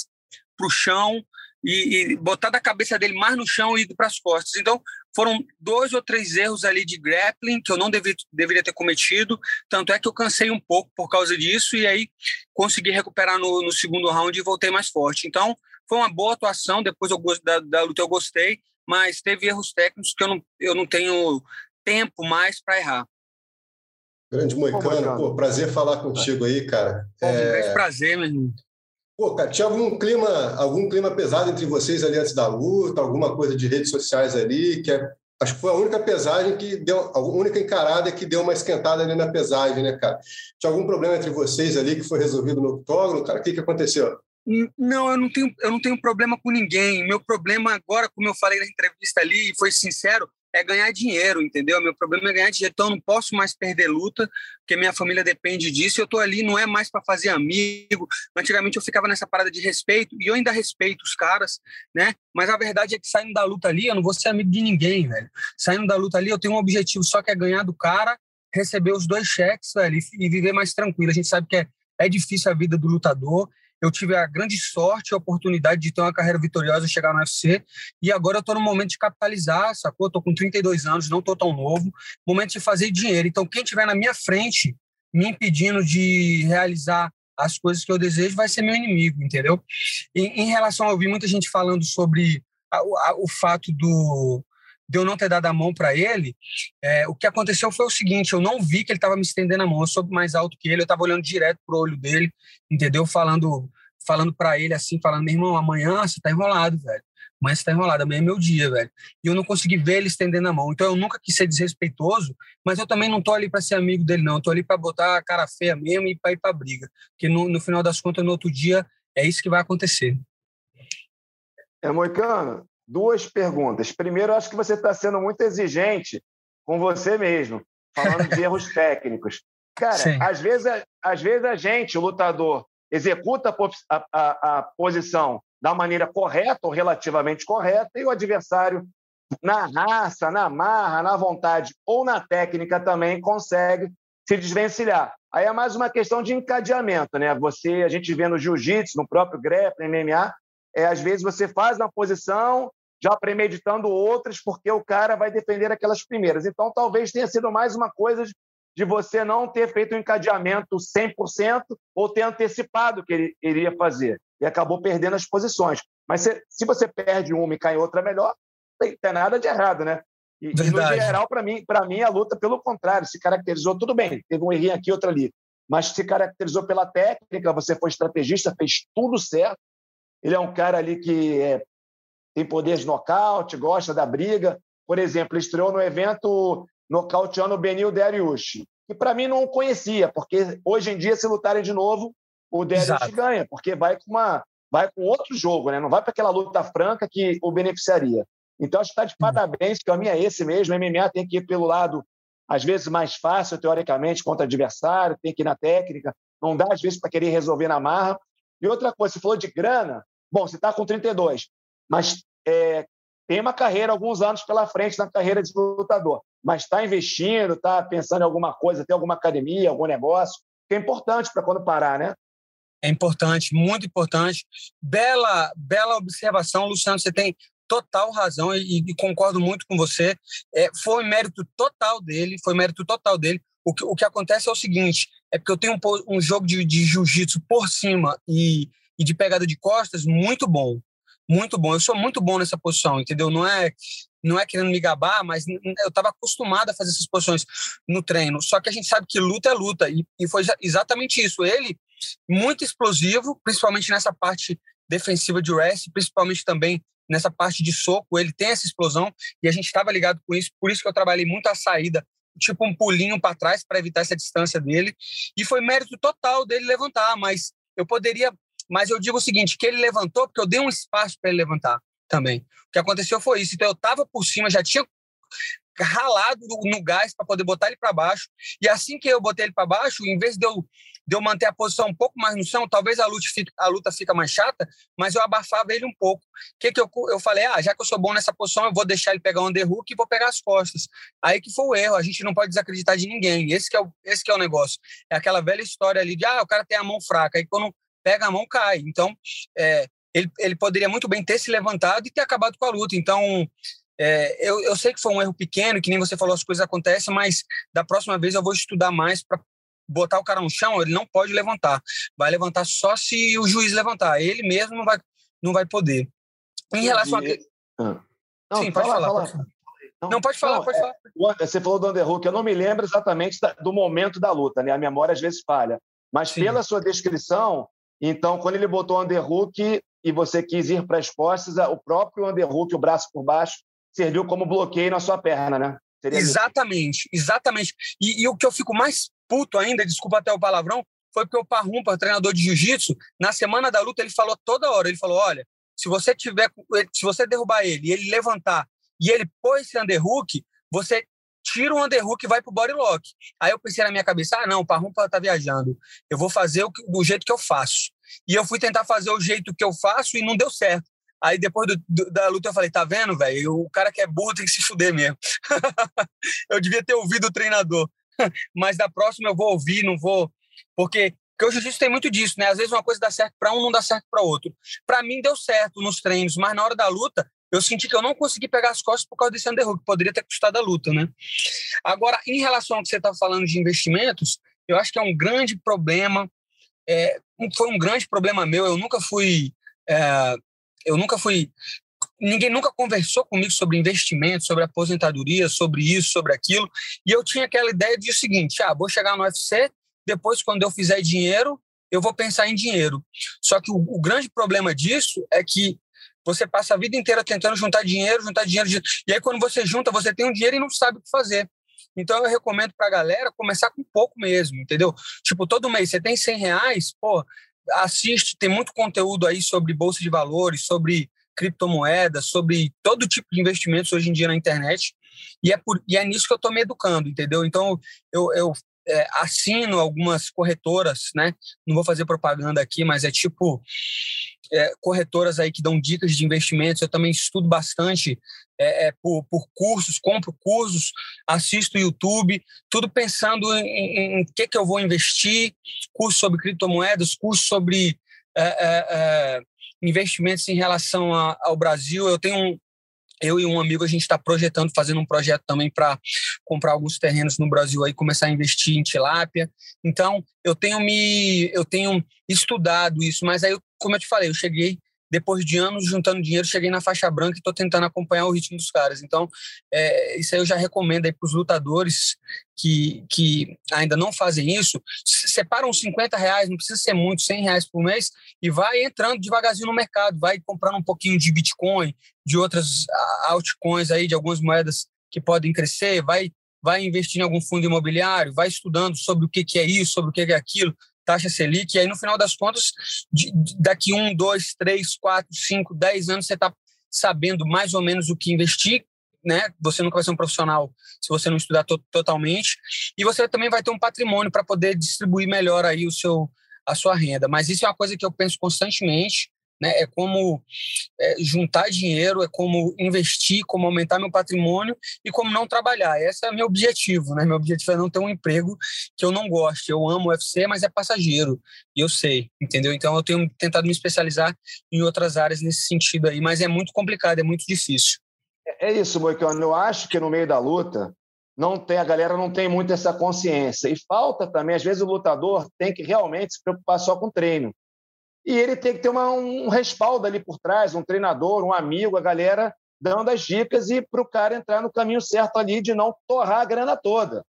o chão e, e botado a cabeça dele mais no chão e ido para as costas. Então, foram dois ou três erros ali de grappling que eu não deveria, deveria ter cometido. Tanto é que eu cansei um pouco por causa disso e aí consegui recuperar no, no segundo round e voltei mais forte. Então, foi uma boa atuação, depois eu, da, da luta eu gostei, mas teve erros técnicos que eu não, eu não tenho tempo mais para errar. Grande Moicano, pô, prazer falar contigo aí, cara. Pô, é... Um grande prazer, meu irmão. Pô, cara, tinha algum clima, algum clima pesado entre vocês ali antes da luta, alguma coisa de redes sociais ali, que é, acho que foi a única pesagem que deu, a única encarada que deu uma esquentada ali na pesagem, né, cara? Tinha algum problema entre vocês ali que foi resolvido no octógono, cara? O que, que aconteceu? Não, eu não tenho, eu não tenho problema com ninguém. Meu problema agora, como eu falei na entrevista ali, e foi sincero, é ganhar dinheiro, entendeu? Meu problema é ganhar dinheiro, então eu não posso mais perder luta, porque minha família depende disso. Eu tô ali não é mais para fazer amigo. Antigamente eu ficava nessa parada de respeito e eu ainda respeito os caras, né? Mas a verdade é que saindo da luta ali, eu não vou ser amigo de ninguém, velho. Saindo da luta ali, eu tenho um objetivo só que é ganhar do cara, receber os dois cheques, velho, e viver mais tranquilo. A gente sabe que é, é difícil a vida do lutador eu tive a grande sorte, a oportunidade de ter uma carreira vitoriosa, chegar no UFC, e agora eu estou no momento de capitalizar, sacou? Estou com 32 anos, não estou tão novo, momento de fazer dinheiro. Então, quem estiver na minha frente, me impedindo de realizar as coisas que eu desejo, vai ser meu inimigo, entendeu? E, em relação a ouvir muita gente falando sobre a, a, o fato do, de eu não ter dado a mão para ele, é, o que aconteceu foi o seguinte: eu não vi que ele estava me estendendo a mão, eu sou mais alto que ele, eu estava olhando direto pro olho dele, entendeu? Falando falando para ele assim, falando, meu irmão, amanhã você tá enrolado, velho. Amanhã você tá enrolado, amanhã é meu dia, velho. E eu não consegui ver ele estendendo a mão. Então eu nunca quis ser desrespeitoso, mas eu também não tô ali para ser amigo dele, não. Eu tô ali para botar a cara feia mesmo e para ir para briga. Porque no, no final das contas, no outro dia, é isso que vai acontecer. É, Moicano, duas perguntas. Primeiro, acho que você está sendo muito exigente com você mesmo, falando de erros técnicos. Cara, às vezes, às vezes a gente, o lutador, executa a, a, a posição da maneira correta ou relativamente correta e o adversário, na raça, na marra, na vontade ou na técnica também consegue se desvencilhar. Aí é mais uma questão de encadeamento, né? Você, a gente vê no jiu-jitsu, no próprio grappling, MMA, é, às vezes você faz uma posição já premeditando outras, porque o cara vai defender aquelas primeiras. Então, talvez tenha sido mais uma coisa de você não ter feito um encadeamento 100% ou ter antecipado o que ele iria fazer e acabou perdendo as posições. Mas se, se você perde uma e cai outra melhor, não tem nada de errado, né? E, e no geral, para mim, para mim, a luta, pelo contrário, se caracterizou tudo bem. Teve um errinho aqui, outro ali. Mas se caracterizou pela técnica, você foi estrategista, fez tudo certo. Ele é um cara ali que é, tem poder de nocaute, gosta da briga. Por exemplo, estreou no evento nocauteando o Benil Dariush, que para mim não conhecia, porque hoje em dia, se lutarem de novo, o Dariush ganha, porque vai com, uma, vai com outro jogo, né? não vai para aquela luta franca que o beneficiaria. Então, acho que está de parabéns, que o caminho é esse mesmo. O MMA tem que ir pelo lado, às vezes, mais fácil, teoricamente, contra adversário, tem que ir na técnica. Não dá, às vezes, para querer resolver na marra. E outra coisa, você falou de grana. Bom, você está com 32, mas é, tem uma carreira, alguns anos pela frente na carreira de lutador. Mas está investindo, está pensando em alguma coisa, tem alguma academia, algum negócio, que é importante para quando parar, né? É importante, muito importante. Bela, bela observação, Luciano. Você tem total razão e, e concordo muito com você. É, foi mérito total dele, foi mérito total dele. O que, o que acontece é o seguinte: é porque eu tenho um, um jogo de, de jiu-jitsu por cima e, e de pegada de costas muito bom. Muito bom. Eu sou muito bom nessa posição, entendeu? Não é não é querendo me gabar, mas eu estava acostumado a fazer essas posições no treino. Só que a gente sabe que luta é luta. E, e foi exatamente isso. Ele, muito explosivo, principalmente nessa parte defensiva de wrestling, principalmente também nessa parte de soco, ele tem essa explosão e a gente estava ligado com isso, por isso que eu trabalhei muito a saída, tipo um pulinho para trás para evitar essa distância dele. E foi mérito total dele levantar, mas eu poderia, mas eu digo o seguinte, que ele levantou porque eu dei um espaço para ele levantar também. O que aconteceu foi isso. Então eu estava por cima, já tinha ralado no gás para poder botar ele para baixo. E assim que eu botei ele para baixo, em vez de eu, de eu manter a posição um pouco mais no chão, talvez a luta, fica, a luta fica mais chata, mas eu abafava ele um pouco. O que, que eu, eu falei? Ah, já que eu sou bom nessa posição, eu vou deixar ele pegar o underhook e vou pegar as costas. Aí que foi o erro. A gente não pode desacreditar de ninguém. Esse que é o, esse que é o negócio. É aquela velha história ali de, ah, o cara tem a mão fraca. Aí quando pega a mão, cai. Então, é, ele, ele poderia muito bem ter se levantado e ter acabado com a luta. Então, é, eu, eu sei que foi um erro pequeno, que nem você falou, as coisas acontecem, mas da próxima vez eu vou estudar mais para botar o cara no chão, ele não pode levantar. Vai levantar só se o juiz levantar. Ele mesmo não vai, não vai poder. Em relação a. Ah. Não, Sim, pode falar. Pode falar. Não, não, pode falar, não, pode é, falar. Você falou do underhook, eu não me lembro exatamente do momento da luta, né? A memória às vezes falha. Mas Sim. pela sua descrição, então, quando ele botou o underhook e você quis ir para as costas, o próprio underhook, o braço por baixo, serviu como bloqueio na sua perna, né? Seria exatamente, isso? exatamente. E, e, o que eu fico mais puto ainda, desculpa até o palavrão, foi porque o Parrumpa, treinador de jiu-jitsu, na semana da luta, ele falou toda hora, ele falou, olha, se você tiver, se você derrubar ele e ele levantar e ele pôs esse underhook, você tira o underhook e vai pro bodylock. Aí eu pensei na minha cabeça, ah, não, o Parrumpa tá viajando. Eu vou fazer o do jeito que eu faço. E eu fui tentar fazer o jeito que eu faço e não deu certo. Aí depois do, do, da luta eu falei, tá vendo, velho? O cara que é burro tem que se fuder mesmo. eu devia ter ouvido o treinador. Mas da próxima eu vou ouvir, não vou. Porque, porque o jiu-jitsu tem muito disso, né? Às vezes uma coisa dá certo para um, não dá certo para outro. Para mim deu certo nos treinos, mas na hora da luta eu senti que eu não consegui pegar as costas por causa desse underhook, que poderia ter custado a luta, né? Agora, em relação ao que você está falando de investimentos, eu acho que é um grande problema, é, foi um grande problema meu, eu nunca fui é, eu nunca fui. Ninguém nunca conversou comigo sobre investimento, sobre aposentadoria, sobre isso, sobre aquilo. E eu tinha aquela ideia de o seguinte: ah, vou chegar no UFC, depois, quando eu fizer dinheiro, eu vou pensar em dinheiro. Só que o, o grande problema disso é que você passa a vida inteira tentando juntar dinheiro, juntar dinheiro, e aí quando você junta, você tem um dinheiro e não sabe o que fazer. Então eu recomendo para a galera começar com pouco mesmo, entendeu? Tipo, todo mês você tem 100 reais, pô, assiste, tem muito conteúdo aí sobre bolsa de valores, sobre criptomoedas, sobre todo tipo de investimentos hoje em dia na internet. E é, por, e é nisso que eu estou me educando, entendeu? Então, eu, eu é, assino algumas corretoras, né? Não vou fazer propaganda aqui, mas é tipo é, corretoras aí que dão dicas de investimentos. Eu também estudo bastante é, é, por, por, cursos, compro cursos, assisto YouTube, tudo pensando em o que, que eu vou investir, curso sobre criptomoedas, curso sobre é, é, é, investimentos em relação a, ao Brasil. Eu tenho um, eu e um amigo, a gente está projetando, fazendo um projeto também para comprar alguns terrenos no Brasil aí, começar a investir em tilápia. Então, eu tenho me, eu tenho estudado isso, mas aí, como eu te falei, eu cheguei depois de anos juntando dinheiro, cheguei na faixa branca e estou tentando acompanhar o ritmo dos caras. Então, é, isso aí eu já recomendo aí para os lutadores que, que ainda não fazem isso. Separam uns 50 reais, não precisa ser muito, 100 reais por mês, e vai entrando devagarzinho no mercado, vai comprando um pouquinho de Bitcoin, de outras altcoins aí, de algumas moedas que podem crescer, vai vai investir em algum fundo imobiliário, vai estudando sobre o que, que é isso, sobre o que é aquilo, taxa Selic, e aí no final das contas, de, daqui um, dois, três, quatro, cinco, dez anos, você está sabendo mais ou menos o que investir, né? Você nunca vai ser um profissional se você não estudar to totalmente, e você também vai ter um patrimônio para poder distribuir melhor aí o seu a sua renda. Mas isso é uma coisa que eu penso constantemente né? É como é, juntar dinheiro, é como investir, como aumentar meu patrimônio e como não trabalhar. Esse é meu objetivo, né? Meu objetivo é não ter um emprego que eu não goste. Eu amo o UFC, mas é passageiro. E eu sei, entendeu? Então eu tenho tentado me especializar em outras áreas nesse sentido aí, mas é muito complicado, é muito difícil. É, é isso, Moicano. Eu acho que no meio da luta não tem a galera não tem muito essa consciência e falta também às vezes o lutador tem que realmente se preocupar só com treino e ele tem que ter uma, um respaldo ali por trás, um treinador, um amigo, a galera dando as dicas e para o cara entrar no caminho certo ali de não torrar a grana toda.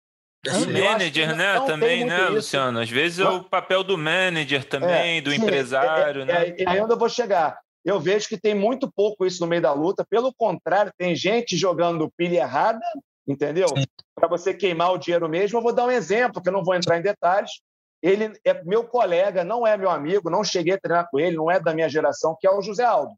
O manager, né? Também, né, isso. Luciano? Às vezes é o papel do manager também, é, do sim, empresário, é, né? É, aí onde eu vou chegar. Eu vejo que tem muito pouco isso no meio da luta. Pelo contrário, tem gente jogando pilha errada, entendeu? Para você queimar o dinheiro mesmo. Eu vou dar um exemplo, que eu não vou entrar em detalhes, ele é meu colega, não é meu amigo, não cheguei a treinar com ele, não é da minha geração, que é o José Aldo.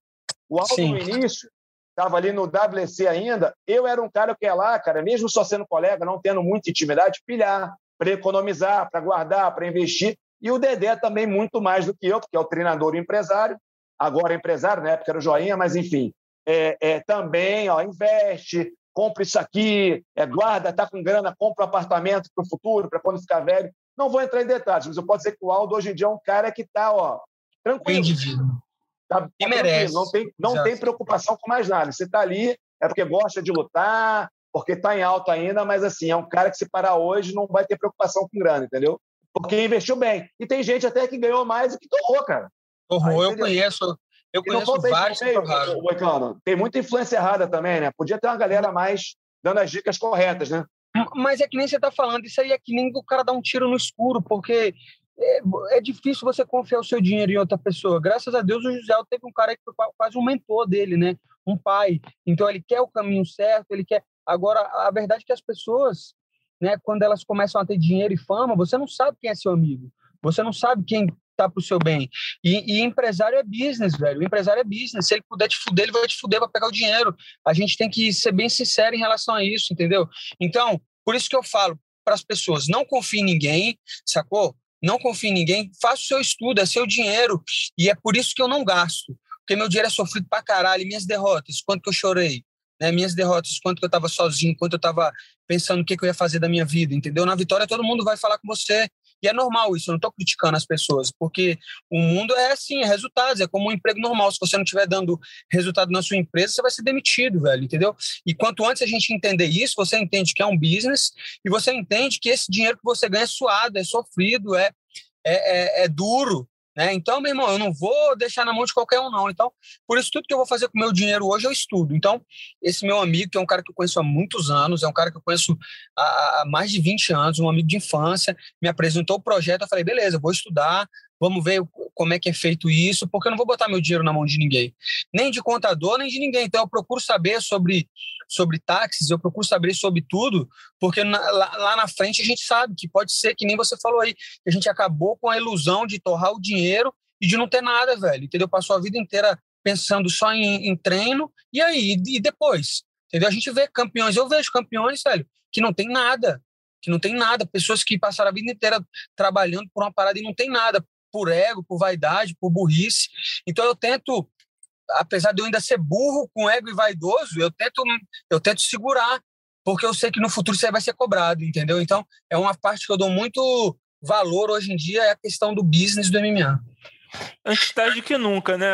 O Aldo, Sim. no início, estava ali no WC ainda, eu era um cara que ia lá, cara, mesmo só sendo colega, não tendo muita intimidade, pilhar, para economizar, para guardar, para investir. E o Dedé também muito mais do que eu, porque é o treinador e empresário, agora empresário, na época era o Joinha, mas enfim, é, é também ó, investe, compra isso aqui, é, guarda, tá com grana, compra um apartamento para o futuro, para quando ficar velho. Não vou entrar em detalhes, mas eu posso dizer que o Aldo hoje em dia é um cara que está ó, tranquilo. Tá, tá e merece. Não tem, não tem preocupação com mais nada. Você está ali, é porque gosta de lutar, porque está em alta ainda, mas assim, é um cara que se parar hoje não vai ter preocupação com grana, entendeu? Porque investiu bem. E tem gente até que ganhou mais do que torrou, cara. Torrou, eu conheço. Eu conheço vários que torraram. Tem muita influência errada também, né? Podia ter uma galera mais dando as dicas corretas, né? Mas é que nem você está falando, isso aí é que nem o cara dar um tiro no escuro, porque é, é, difícil você confiar o seu dinheiro em outra pessoa. Graças a Deus, o José teve um cara que foi quase um mentor dele, né? Um pai. Então, ele quer o caminho certo, ele quer. Agora, a verdade é que as pessoas, né, quando elas começam a ter dinheiro e fama, você não sabe quem é seu amigo. Você não sabe quem tá pro seu bem. E, e, empresário é business, velho. O empresário é business. Se ele puder te fuder, ele vai te fuder para pegar o dinheiro. A gente tem que ser bem sincero em relação a isso, entendeu? Então, por isso que eu falo para as pessoas, não confie em ninguém, sacou? Não confie em ninguém, faça o seu estudo, é seu dinheiro. E é por isso que eu não gasto. Porque meu dinheiro é sofrido para caralho. minhas derrotas, quanto que eu chorei. Né, minhas derrotas, quanto que eu estava sozinho, quanto eu estava pensando o que, que, eu ia fazer da minha vida, entendeu? Na vitória todo mundo vai falar com você, e é normal isso, eu não estou criticando as pessoas, porque o mundo é assim, é resultados, é como um emprego normal. Se você não estiver dando resultado na sua empresa, você vai ser demitido, velho, entendeu? E quanto antes a gente entender isso, você entende que é um business e você entende que esse dinheiro que você ganha é suado, é sofrido, é, é, é, é duro, né? Então, meu irmão, eu não vou deixar na mão de qualquer um, não. Então, por isso, tudo que eu vou fazer com o meu dinheiro hoje, eu estudo. Então, esse meu amigo, que é um cara que eu conheço há muitos anos, é um cara que eu conheço há, mais de 20 anos, um amigo de infância, me apresentou o projeto, eu falei, beleza, vou estudar, vamos ver como é que é feito isso, porque eu não vou botar meu dinheiro na mão de ninguém, nem de contador, nem de ninguém. Então, eu procuro saber sobre, sobre táxis, eu procuro saber sobre tudo, porque na, lá, lá, na frente a gente sabe que pode ser, que nem você falou aí, que a gente acabou com a ilusão de torrar o dinheiro e de não ter nada, velho, entendeu? Passou a vida inteira pensando só em, em treino, e aí, e depois? Entendeu? A gente vê campeões, eu vejo campeões, velho, que não tem nada, que não tem nada, pessoas que passaram a vida inteira trabalhando por uma parada e não tem nada por ego, por vaidade, por burrice. Então eu tento, apesar de eu ainda ser burro, com ego e vaidoso, eu tento, eu tento segurar, porque eu sei que no futuro isso aí vai ser cobrado, entendeu? Então é uma parte que eu dou muito valor hoje em dia é a questão do business do MMA. Antes tarde que nunca, né,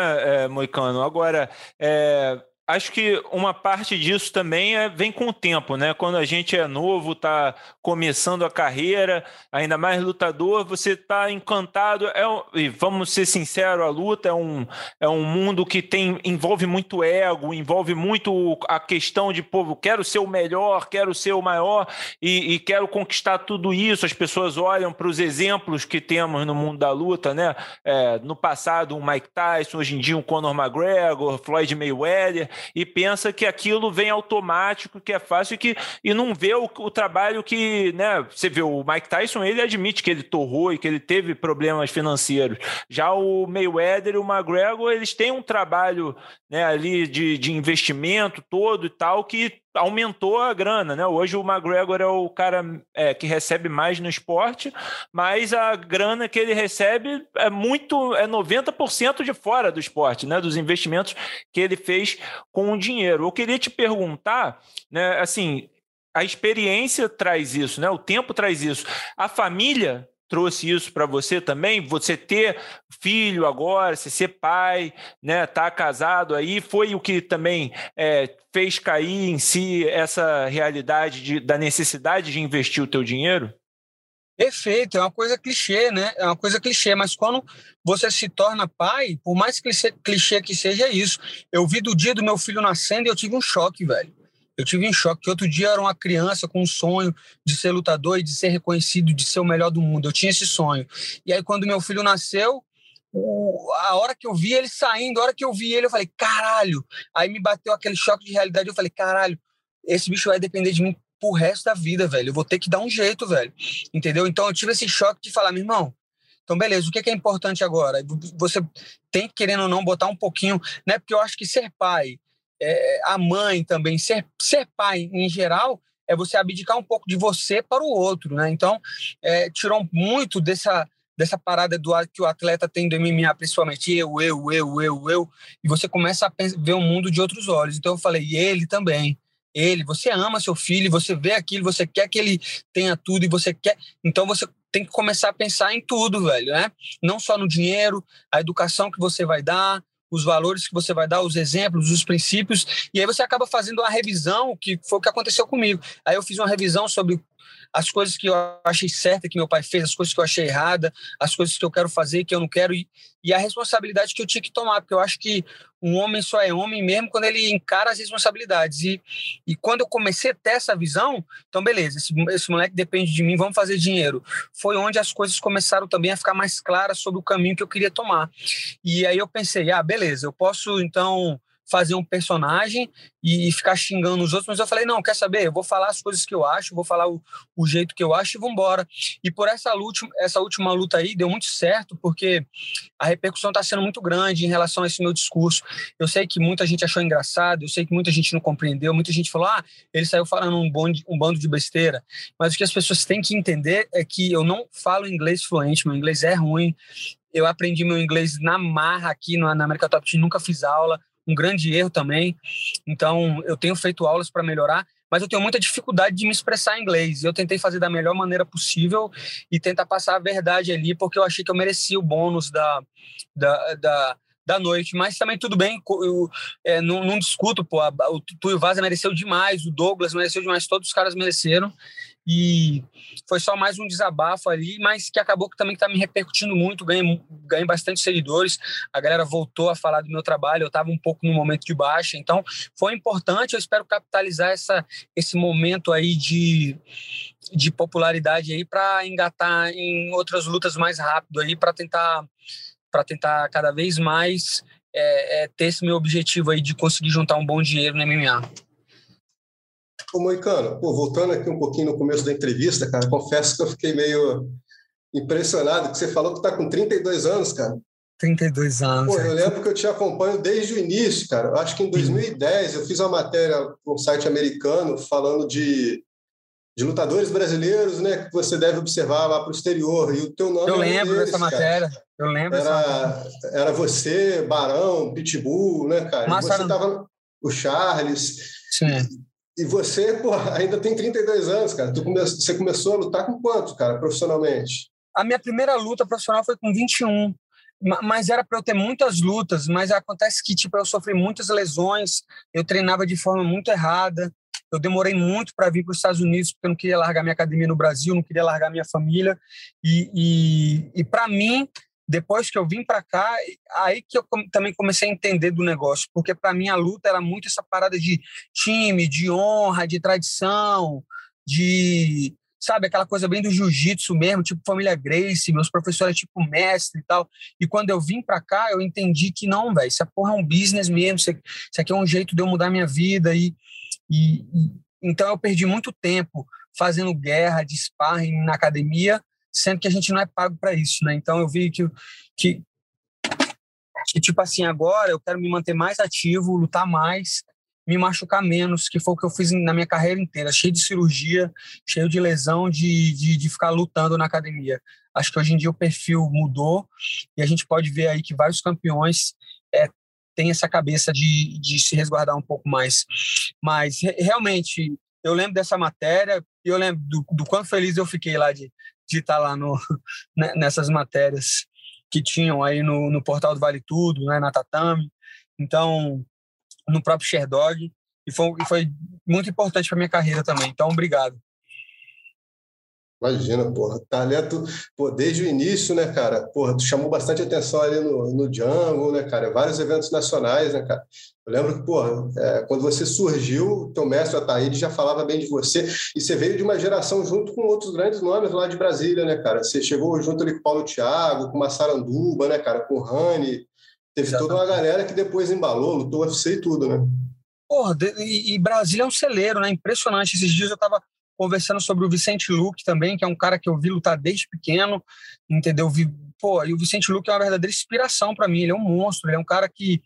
é, Moicano? Agora, é, acho que uma parte disso também é, vem com o tempo, né? Quando a gente é novo, está começando a carreira, ainda mais lutador, você está encantado. É, e vamos ser sinceros, a luta é um, é um mundo que tem envolve muito ego, envolve muito a questão de povo, quero ser o melhor, quero ser o maior e, e quero conquistar tudo isso. As pessoas olham para os exemplos que temos no mundo da luta, né? É, no passado, um Mike Tyson, hoje em dia um Conor McGregor, Floyd Mayweather e pensa que aquilo vem automático, que é fácil e, que, e não vê o, o trabalho que, né? Você vê o Mike Tyson, ele admite que ele torrou e que ele teve problemas financeiros. Já o Mayweather e o McGregor, eles têm um trabalho né, ali de, de investimento todo e tal que aumentou a grana, né? Hoje o McGregor é o cara é, que recebe mais no esporte, mas a grana que ele recebe é muito, é 90% de fora do esporte, né? Dos investimentos que ele fez com o dinheiro. Eu queria te perguntar, né? Assim, a experiência traz isso, né? O tempo traz isso. A família trouxe isso para você também? Você ter filho agora, você ser pai, né, tá casado aí, foi o que também é, fez cair em si essa realidade de, da necessidade de investir o teu dinheiro? Perfeito, é uma coisa clichê, né? É uma coisa clichê, mas quando você se torna pai, por mais clichê, clichê que seja isso, eu vi do dia do meu filho nascendo e eu tive um choque, velho. Eu tive um choque, que outro dia era uma criança com um sonho de ser lutador e de ser reconhecido, de ser o melhor do mundo. Eu tinha esse sonho. E aí, quando meu filho nasceu, a hora que eu vi ele saindo, a hora que eu vi ele, eu falei, caralho. Aí me bateu aquele choque de realidade. Eu falei, caralho, esse bicho vai depender de mim pro resto da vida, velho. Eu vou ter que dar um jeito, velho. Entendeu? Então eu tive esse choque de falar, meu irmão, então, beleza, o que é importante agora? Você tem, querendo ou não, botar um pouquinho, né? Porque eu acho que ser pai, é, a mãe também, ser, ser pai em geral, é você abdicar um pouco de você para o outro, né? Então, é, tirou muito dessa, dessa parada do que o atleta tem do MMA, principalmente eu, eu, eu, eu, eu, e você começa a ver o mundo de outros olhos. Então, eu falei, e ele também. Ele, você ama seu filho, você vê aquilo, você quer que ele tenha tudo e você quer. Então, você tem que começar a pensar em tudo, velho, né? Não só no dinheiro, a educação que você vai dar, os valores que você vai dar, os exemplos, os princípios, e aí você acaba fazendo uma revisão, que foi o que aconteceu comigo. Aí eu fiz uma revisão sobre as coisas que eu achei certa que meu pai fez, as coisas que eu achei errada, as coisas que eu quero fazer que eu não quero, e, e a responsabilidade que eu tinha que tomar, porque eu acho que um homem só é homem mesmo quando ele encara as responsabilidades. E, e quando eu comecei a ter essa visão, então beleza, esse, esse moleque depende de mim, vamos fazer dinheiro. Foi onde as coisas começaram também a ficar mais claras sobre o caminho que eu queria tomar. E aí eu pensei, ah, beleza, eu posso então fazer um personagem e ficar xingando os outros, mas eu falei, não, quer saber? Eu vou falar as coisas que eu acho, vou falar o, o jeito que eu acho e vamos embora. E por essa, luta, essa última luta aí deu muito certo, porque a repercussão está sendo muito grande em relação a esse meu discurso. Eu sei que muita gente achou engraçado, eu sei que muita gente não compreendeu, muita gente falou, ah, ele saiu falando um, bonde, um bando de besteira. Mas o que as pessoas têm que entender é que eu não falo inglês fluente, meu inglês é ruim, eu aprendi meu inglês na marra aqui na América Top Team, nunca fiz aula um grande erro também. Então, eu tenho feito aulas para melhorar, mas eu tenho muita dificuldade de me expressar em inglês. Eu tentei fazer da melhor maneira possível e tentar passar a verdade ali, porque eu achei que eu merecia o bônus da, da, da da noite, mas também tudo bem, eu é, não, não, discuto, pô, o Tuio Vaza mereceu demais, o Douglas mereceu demais, todos os caras mereceram, e foi só mais um desabafo ali, mas que acabou que também está me repercutindo muito, ganhei, ganhei bastante seguidores, a galera voltou a falar do meu trabalho, eu estava um pouco no momento de baixa, então foi importante, eu espero capitalizar essa, esse momento aí de, de popularidade aí para engatar em outras lutas mais rápido aí, para tentar para tentar cada vez mais é, é, ter esse meu objetivo aí de conseguir juntar um bom dinheiro no MMA. Ô, Moicano, pô, voltando aqui um pouquinho no começo da entrevista, cara, confesso que eu fiquei meio impressionado que você falou que está com 32 anos, cara. 32 anos. Pô, eu é. lembro que eu te acompanho desde o início, cara. Eu acho que em 2010 eu fiz uma matéria para um site americano falando de, de lutadores brasileiros, né, que você deve observar lá para o exterior. E o teu nome Eu é lembro dessa matéria. Eu lembro. Era, era você, Barão, Pitbull, né, cara? Mas, você tava o Charles. Sim. E você, pô, ainda tem 32 anos, cara. Tu come... Você começou a lutar com quanto, cara, profissionalmente? A minha primeira luta profissional foi com 21 mas era para eu ter muitas lutas, mas acontece que tipo eu sofri muitas lesões, eu treinava de forma muito errada, eu demorei muito para vir para os Estados Unidos porque eu não queria largar minha academia no Brasil, não queria largar minha família e, e, e para mim depois que eu vim para cá, aí que eu também comecei a entender do negócio, porque para mim a luta era muito essa parada de time, de honra, de tradição, de sabe, aquela coisa bem do jiu-jitsu mesmo, tipo família Grace, meus professores tipo mestre e tal. E quando eu vim para cá, eu entendi que não, velho, isso porra é um business mesmo, isso aqui é um jeito de eu mudar minha vida e, e, e então eu perdi muito tempo fazendo guerra de sparring na academia, sendo que a gente não é pago para isso, né? Então eu vi que, que que tipo assim agora eu quero me manter mais ativo, lutar mais me machucar menos, que foi o que eu fiz na minha carreira inteira, cheio de cirurgia, cheio de lesão, de, de, de, ficar lutando na academia. Acho que hoje em dia o perfil mudou e a gente pode ver aí que vários campeões é, têm essa cabeça de, de se resguardar um pouco mais. Mas realmente, eu lembro dessa matéria e eu lembro do, do quão feliz eu fiquei lá de, de estar lá no, né, nessas matérias que tinham aí no, no portal do Vale Tudo, né, na Tatame. Então, no próprio Sherdog, e foi, e foi muito importante para minha carreira também. Então, obrigado. Imagina, porra, talento, pô, desde o início, né, cara, porra, tu chamou bastante atenção ali no, no Jungle, né, cara, vários eventos nacionais, né, cara. Eu lembro que, porra, é, quando você surgiu, teu mestre Ataíde já falava bem de você, e você veio de uma geração junto com outros grandes nomes lá de Brasília, né, cara. Você chegou junto ali com o Paulo Thiago, com o Massaranduba, né, cara, com o Rani, Teve Exatamente. toda uma galera que depois embalou, lutou UFC e tudo, né? Porra, e, e Brasília é um celeiro, né? Impressionante. Esses dias eu estava conversando sobre o Vicente Luque também, que é um cara que eu vi lutar desde pequeno, entendeu? Vi, pô, e o Vicente Luque é uma verdadeira inspiração para mim. Ele é um monstro, ele é um cara que,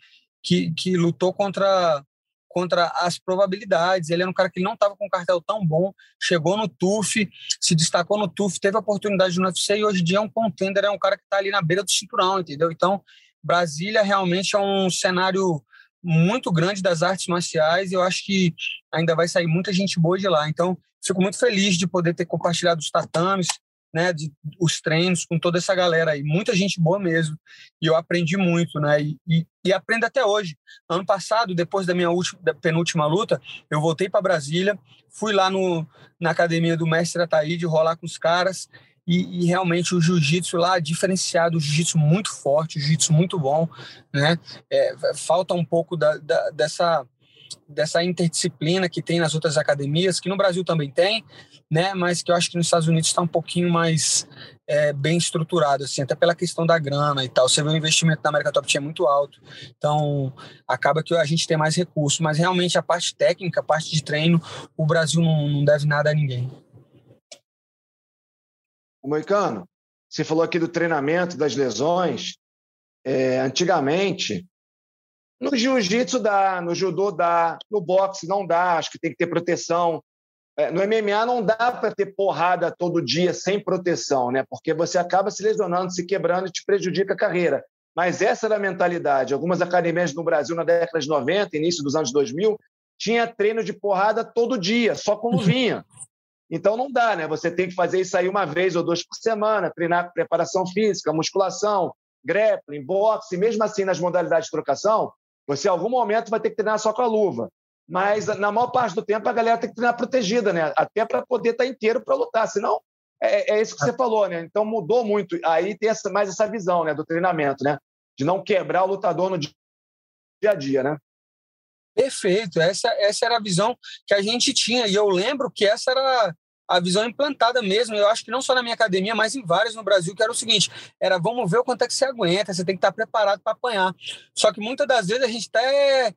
que, que lutou contra contra as probabilidades. Ele era um cara que não estava com um cartel tão bom, chegou no TUF, se destacou no TUF, teve oportunidade no UFC e hoje em dia é um contender, é um cara que está ali na beira do cinturão, entendeu? Então, Brasília realmente é um cenário muito grande das artes marciais e eu acho que ainda vai sair muita gente boa de lá. Então, fico muito feliz de poder ter compartilhado os tatames, né, de, os treinos com toda essa galera aí, muita gente boa mesmo. E eu aprendi muito, né, e, e, e aprendo até hoje. Ano passado, depois da minha última, da penúltima luta, eu voltei para Brasília, fui lá no, na academia do mestre Ataíde rolar com os caras e, e, realmente o jiu-jitsu lá diferenciado, o jiu-jitsu muito forte, o jiu-jitsu muito bom, né? É, falta um pouco da, da, dessa dessa interdisciplina que tem nas outras academias, que no Brasil também tem, né? Mas que eu acho que nos Estados Unidos está um pouquinho mais é, bem estruturado, assim, até pela questão da grana e tal. Você vê o investimento na América Top Team é muito alto, então acaba que a gente tem mais recursos, mas realmente a parte técnica, a parte de treino, o Brasil não, não deve nada a ninguém. O Moicano, você falou aqui do treinamento, das lesões. É, antigamente, no jiu-jitsu dá, no judô dá, no boxe não dá, acho que tem que ter proteção. É, no MMA não dá para ter porrada todo dia sem proteção, né? Porque você acaba se lesionando, se quebrando e te prejudica a carreira. Mas essa era a mentalidade. Algumas academias no Brasil, na década de 90, início dos anos 2000, tinha treino de porrada todo dia, só com luvinha. Então não dá, né? Você tem que fazer isso aí uma vez ou duas por semana, treinar preparação física, musculação, grappling, boxe, mesmo assim nas modalidades de trocação, você em algum momento vai ter que treinar só com a luva. Mas na maior parte do tempo a galera tem que treinar protegida, né? Até para poder estar tá inteiro para lutar, senão é, é, isso que você falou, né? Então mudou muito. Aí tem essa, mais essa visão, né, do treinamento, né? De não quebrar o lutador no dia a dia, né? Perfeito, essa, essa era a visão que a gente tinha, e eu lembro que essa era a visão implantada mesmo, eu acho que não só na minha academia, mas em várias no Brasil, que era o seguinte, era vamos ver o quanto é que você aguenta, você tem que estar preparado para apanhar. Só que muitas das vezes a gente está é,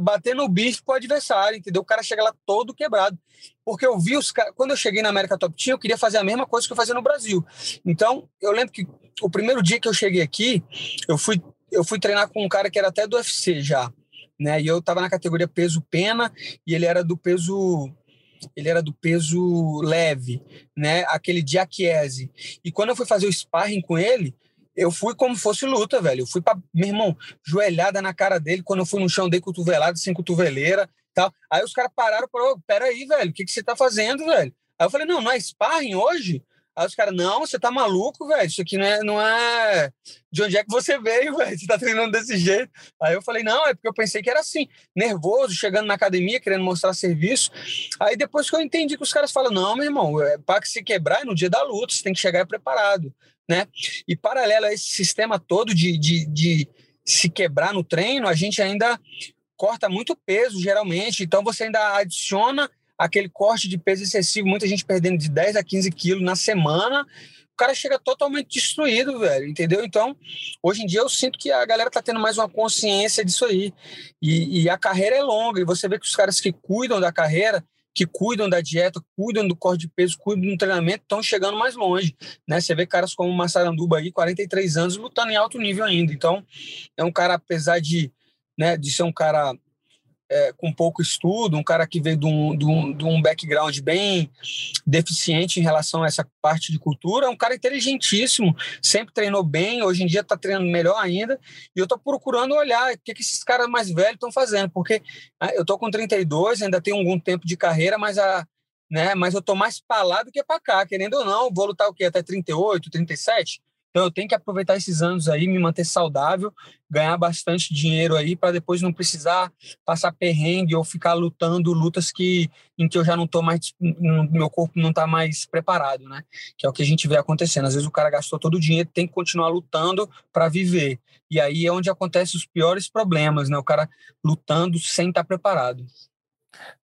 batendo o bicho pro adversário, entendeu? O cara chega lá todo quebrado. Porque eu vi os quando eu cheguei na América Top Team, eu queria fazer a mesma coisa que eu fazia no Brasil. Então, eu lembro que o primeiro dia que eu cheguei aqui, eu fui eu fui treinar com um cara que era até do UFC já né? E eu estava na categoria peso pena e ele era do peso ele era do peso leve, né? Aquele Diachiese. E quando eu fui fazer o sparring com ele, eu fui como fosse luta, velho. Eu fui pra, meu irmão, joelhada na cara dele. Quando eu fui no chão, dei cotovelada, sem cotoveleira tal. Aí os caras pararam e falaram: peraí, velho, o que, que você tá fazendo, velho? Aí eu falei: não, não é sparring hoje? Aí os caras, não, você tá maluco, velho. Isso aqui não é, não é. De onde é que você veio, velho? Você tá treinando desse jeito. Aí eu falei, não, é porque eu pensei que era assim, nervoso, chegando na academia, querendo mostrar serviço. Aí depois que eu entendi que os caras falam, não, meu irmão, é para se quebrar é no dia da luta, você tem que chegar preparado, né? E paralelo a esse sistema todo de, de, de se quebrar no treino, a gente ainda corta muito peso, geralmente. Então você ainda adiciona aquele corte de peso excessivo, muita gente perdendo de 10 a 15 quilos na semana, o cara chega totalmente destruído, velho, entendeu? Então, hoje em dia eu sinto que a galera tá tendo mais uma consciência disso aí. E, e a carreira é longa, e você vê que os caras que cuidam da carreira, que cuidam da dieta, cuidam do corte de peso, cuidam do treinamento, estão chegando mais longe, né? Você vê caras como o Massaranduba aí, 43 anos, lutando em alto nível ainda. Então, é um cara, apesar de, né, de ser um cara é, com pouco estudo, um cara que veio de um, de, um, de um background bem deficiente em relação a essa parte de cultura, um cara inteligentíssimo, sempre treinou bem, hoje em dia está treinando melhor ainda, e eu estou procurando olhar o que, que esses caras mais velhos estão fazendo, porque ah, eu estou com 32, ainda tenho algum tempo de carreira, mas a né? Mas eu tô mais para lá do que para cá, querendo ou não, vou lutar o quê? Até 38, 37? Então eu tenho que aproveitar esses anos aí, me manter saudável, ganhar bastante dinheiro aí para depois não precisar passar perrengue ou ficar lutando lutas que em que eu já não tô mais meu corpo não está mais preparado, né? Que é o que a gente vê acontecendo. Às vezes o cara gastou todo o dinheiro, tem que continuar lutando para viver. E aí é onde acontecem os piores problemas, né? O cara lutando sem estar tá preparado.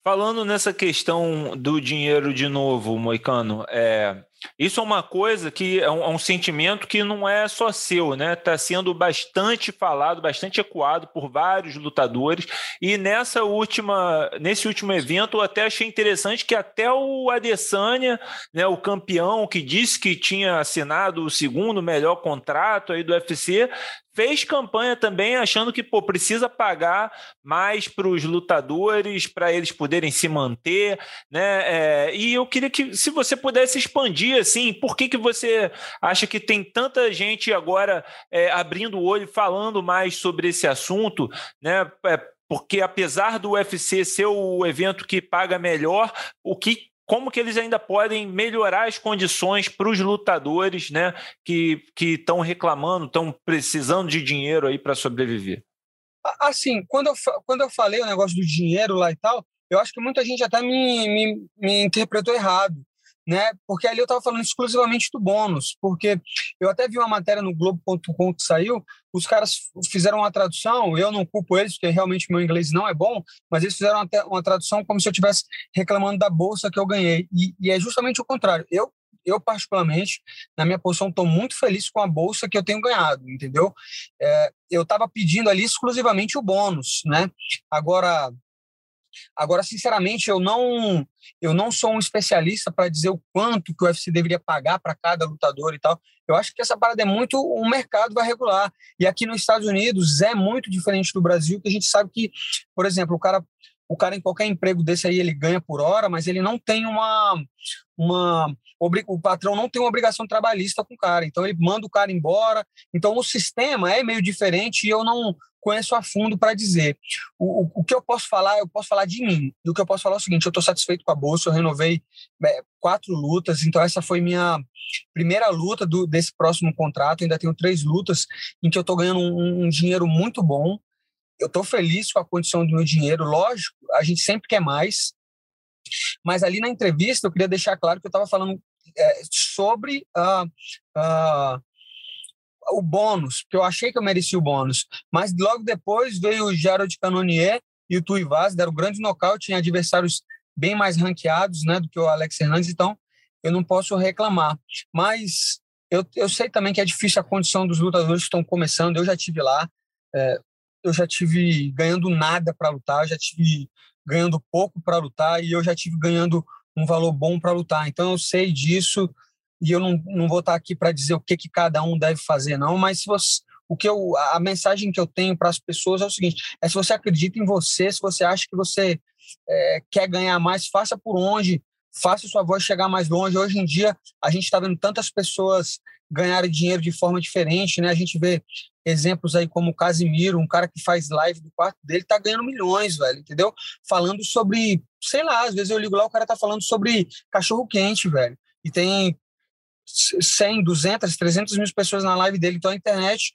Falando nessa questão do dinheiro de novo, Moicano, é, isso é uma coisa que é um, é um, sentimento que não é só seu, né? Está sendo bastante falado, bastante ecoado por vários lutadores. E nessa última, nesse último evento, eu até achei interessante que até o Adesanya, né, o campeão que disse que tinha assinado o segundo melhor contrato aí do UFC, fez campanha também achando que pô, precisa pagar mais para os lutadores para eles poderem se manter, né? É, e eu queria que se você pudesse expandir assim, por que, que você acha que tem tanta gente agora é, abrindo o olho, falando mais sobre esse assunto, né? É, porque apesar do UFC ser o evento que paga melhor, o que como que eles ainda podem melhorar as condições para os lutadores, né, que estão reclamando, estão precisando de dinheiro aí para sobreviver? Assim, quando eu, quando eu falei o negócio do dinheiro lá e tal, eu acho que muita gente até me, me, me interpretou errado né? Porque ali eu estava falando exclusivamente do bônus, porque eu até vi uma matéria no Globo.com que saiu, os caras fizeram uma tradução, eu não culpo eles, porque realmente meu inglês não é bom, mas eles fizeram até uma tradução como se eu estivesse reclamando da bolsa que eu ganhei, e, e é justamente o contrário. Eu eu particularmente, na minha posição, estou muito feliz com a bolsa que eu tenho ganhado, entendeu? É, eu estava pedindo ali exclusivamente o bônus, né? Agora, Agora, sinceramente, eu não eu não sou um especialista para dizer o quanto que o UFC deveria pagar para cada lutador e tal. Eu acho que essa parada é muito o mercado vai regular. E aqui nos Estados Unidos é muito diferente do Brasil, que a gente sabe que, por exemplo, o cara o cara em qualquer emprego desse aí ele ganha por hora, mas ele não tem uma uma o patrão não tem uma obrigação trabalhista com o cara, então ele manda o cara embora. Então o sistema é meio diferente e eu não conheço a fundo para dizer. O, o, o, que eu posso falar, eu posso falar de mim. E o que eu posso falar é o seguinte: eu estou satisfeito com a bolsa, eu renovei é, quatro lutas, então essa foi minha primeira luta do, desse próximo contrato. ainda tenho três lutas em que eu estou ganhando um, um dinheiro muito bom. Eu estou feliz com a condição do meu dinheiro. Lógico, a gente sempre quer mais. Mas ali na entrevista eu queria deixar claro que eu estava falando é, sobre uh, o bônus, porque eu achei que eu merecia o bônus. Mas logo depois veio o Gerald Canonier e o Tuivaz, deram um grande nocaute em adversários bem mais ranqueados né, do que o Alex Hernandes, então eu não posso reclamar. Mas eu, eu sei também que é difícil a condição dos lutadores que estão começando, eu já tive lá, é, eu já tive ganhando nada para lutar, já tive ganhando pouco para lutar e eu já tive ganhando um valor bom para lutar. Então eu sei disso, e eu não, não vou estar aqui para dizer o que, que cada um deve fazer, não, mas se você, o que eu, a mensagem que eu tenho para as pessoas é o seguinte: é se você acredita em você, se você acha que você é, quer ganhar mais, faça por onde, faça sua voz chegar mais longe. Hoje em dia, a gente está vendo tantas pessoas ganharem dinheiro de forma diferente, né? A gente vê exemplos aí como o Casimiro, um cara que faz live do quarto dele, tá ganhando milhões, velho, entendeu? Falando sobre, sei lá, às vezes eu ligo lá, o cara tá falando sobre cachorro quente, velho. E tem 100, 200, 300 mil pessoas na live dele. Então a internet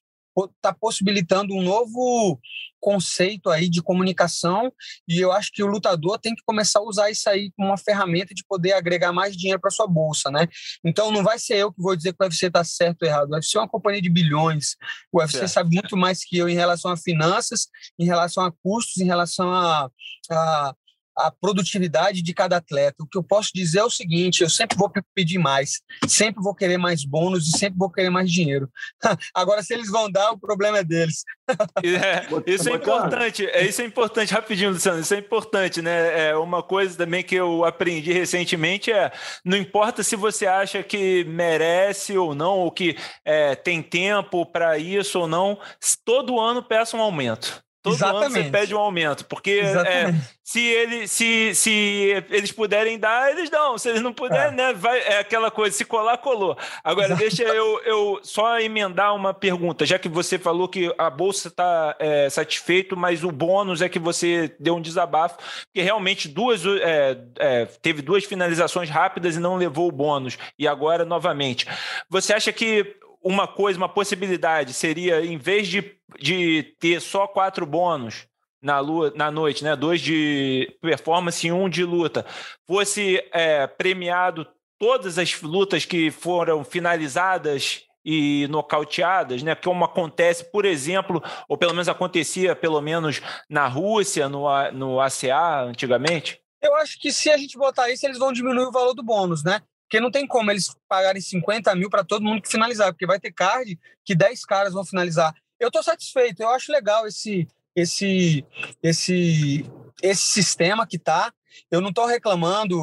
está possibilitando um novo conceito aí de comunicação e eu acho que o lutador tem que começar a usar isso aí como uma ferramenta de poder agregar mais dinheiro para sua bolsa, né? Então não vai ser eu que vou dizer que o UFC está certo ou errado. O UFC é uma companhia de bilhões. O UFC certo. sabe muito mais que eu em relação a finanças, em relação a custos, em relação a, a a produtividade de cada atleta. O que eu posso dizer é o seguinte: eu sempre vou pedir mais, sempre vou querer mais bônus e sempre vou querer mais dinheiro. Agora, se eles vão dar, o problema é deles. é, isso é importante, é, isso é importante, rapidinho, Luciano, isso é importante, né? É uma coisa também que eu aprendi recentemente é não importa se você acha que merece ou não, ou que é, tem tempo para isso ou não, todo ano peça um aumento. Todo Exatamente. ano você pede um aumento, porque é, se, ele, se, se eles puderem dar, eles dão. Se eles não puderem, é. né? Vai, é aquela coisa, se colar, colou. Agora, Exatamente. deixa eu, eu só emendar uma pergunta, já que você falou que a bolsa está é, satisfeito, mas o bônus é que você deu um desabafo, porque realmente duas é, é, teve duas finalizações rápidas e não levou o bônus. E agora, novamente. Você acha que uma coisa, uma possibilidade seria, em vez de, de ter só quatro bônus na, lua, na noite, né? dois de performance e um de luta, fosse é, premiado todas as lutas que foram finalizadas e nocauteadas, né? Como acontece, por exemplo, ou pelo menos acontecia, pelo menos na Rússia, no, no ACA antigamente? Eu acho que se a gente botar isso, eles vão diminuir o valor do bônus, né? Porque não tem como eles pagarem 50 mil para todo mundo que finalizar, porque vai ter card que 10 caras vão finalizar. Eu estou satisfeito, eu acho legal esse, esse, esse, esse sistema que tá. Eu não estou reclamando,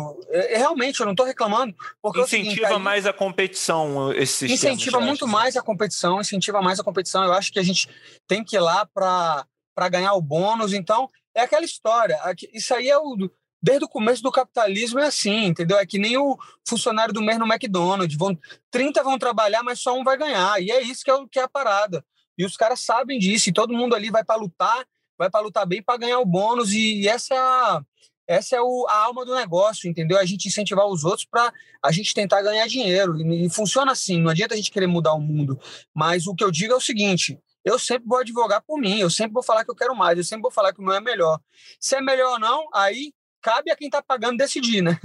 realmente eu não estou reclamando. Porque incentiva é seguinte, aí, mais a competição esse sistema. Incentiva muito mais a competição, incentiva mais a competição. Eu acho que a gente tem que ir lá para ganhar o bônus. Então, é aquela história. Isso aí é o desde o começo do capitalismo é assim, entendeu? É que nem o funcionário do mês no McDonald's. Vão, 30 vão trabalhar, mas só um vai ganhar. E é isso que é, que é a parada. E os caras sabem disso, e todo mundo ali vai para lutar, vai para lutar bem para ganhar o bônus, e essa é a, essa é o, a alma do negócio, entendeu? A gente incentivar os outros para a gente tentar ganhar dinheiro. E, e, funciona assim, não adianta a gente querer mudar o mundo. Mas o que eu digo é o seguinte: eu sempre vou advogar por mim, eu sempre vou falar que eu quero mais, eu sempre vou falar que o meu é melhor. Se é melhor ou não, aí cabe a quem está pagando decidir, né?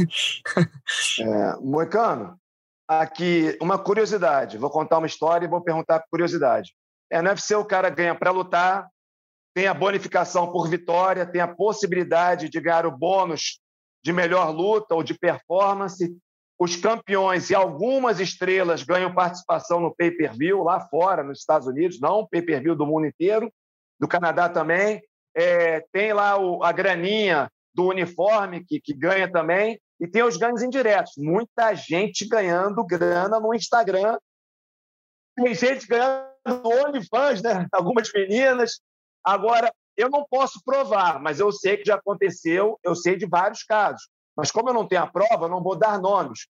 é, Moicano, aqui uma curiosidade. Vou contar uma história e vou perguntar curiosidade. É, no UFC o cara ganha para lutar, tem a bonificação por vitória, tem a possibilidade de ganhar o bônus de melhor luta ou de performance. Os campeões e algumas estrelas ganham participação no pay-per-view lá fora, nos Estados Unidos, não pay-per-view do mundo inteiro, do Canadá também. É, tem lá o, a graninha do uniforme, que, que ganha também, e tem os ganhos indiretos. Muita gente ganhando grana no Instagram. Tem gente ganhando OnlyFans, né? Algumas meninas. Agora, eu não posso provar, mas eu sei que já aconteceu, eu sei de vários casos. Mas como eu não tenho a prova, eu não vou dar nomes.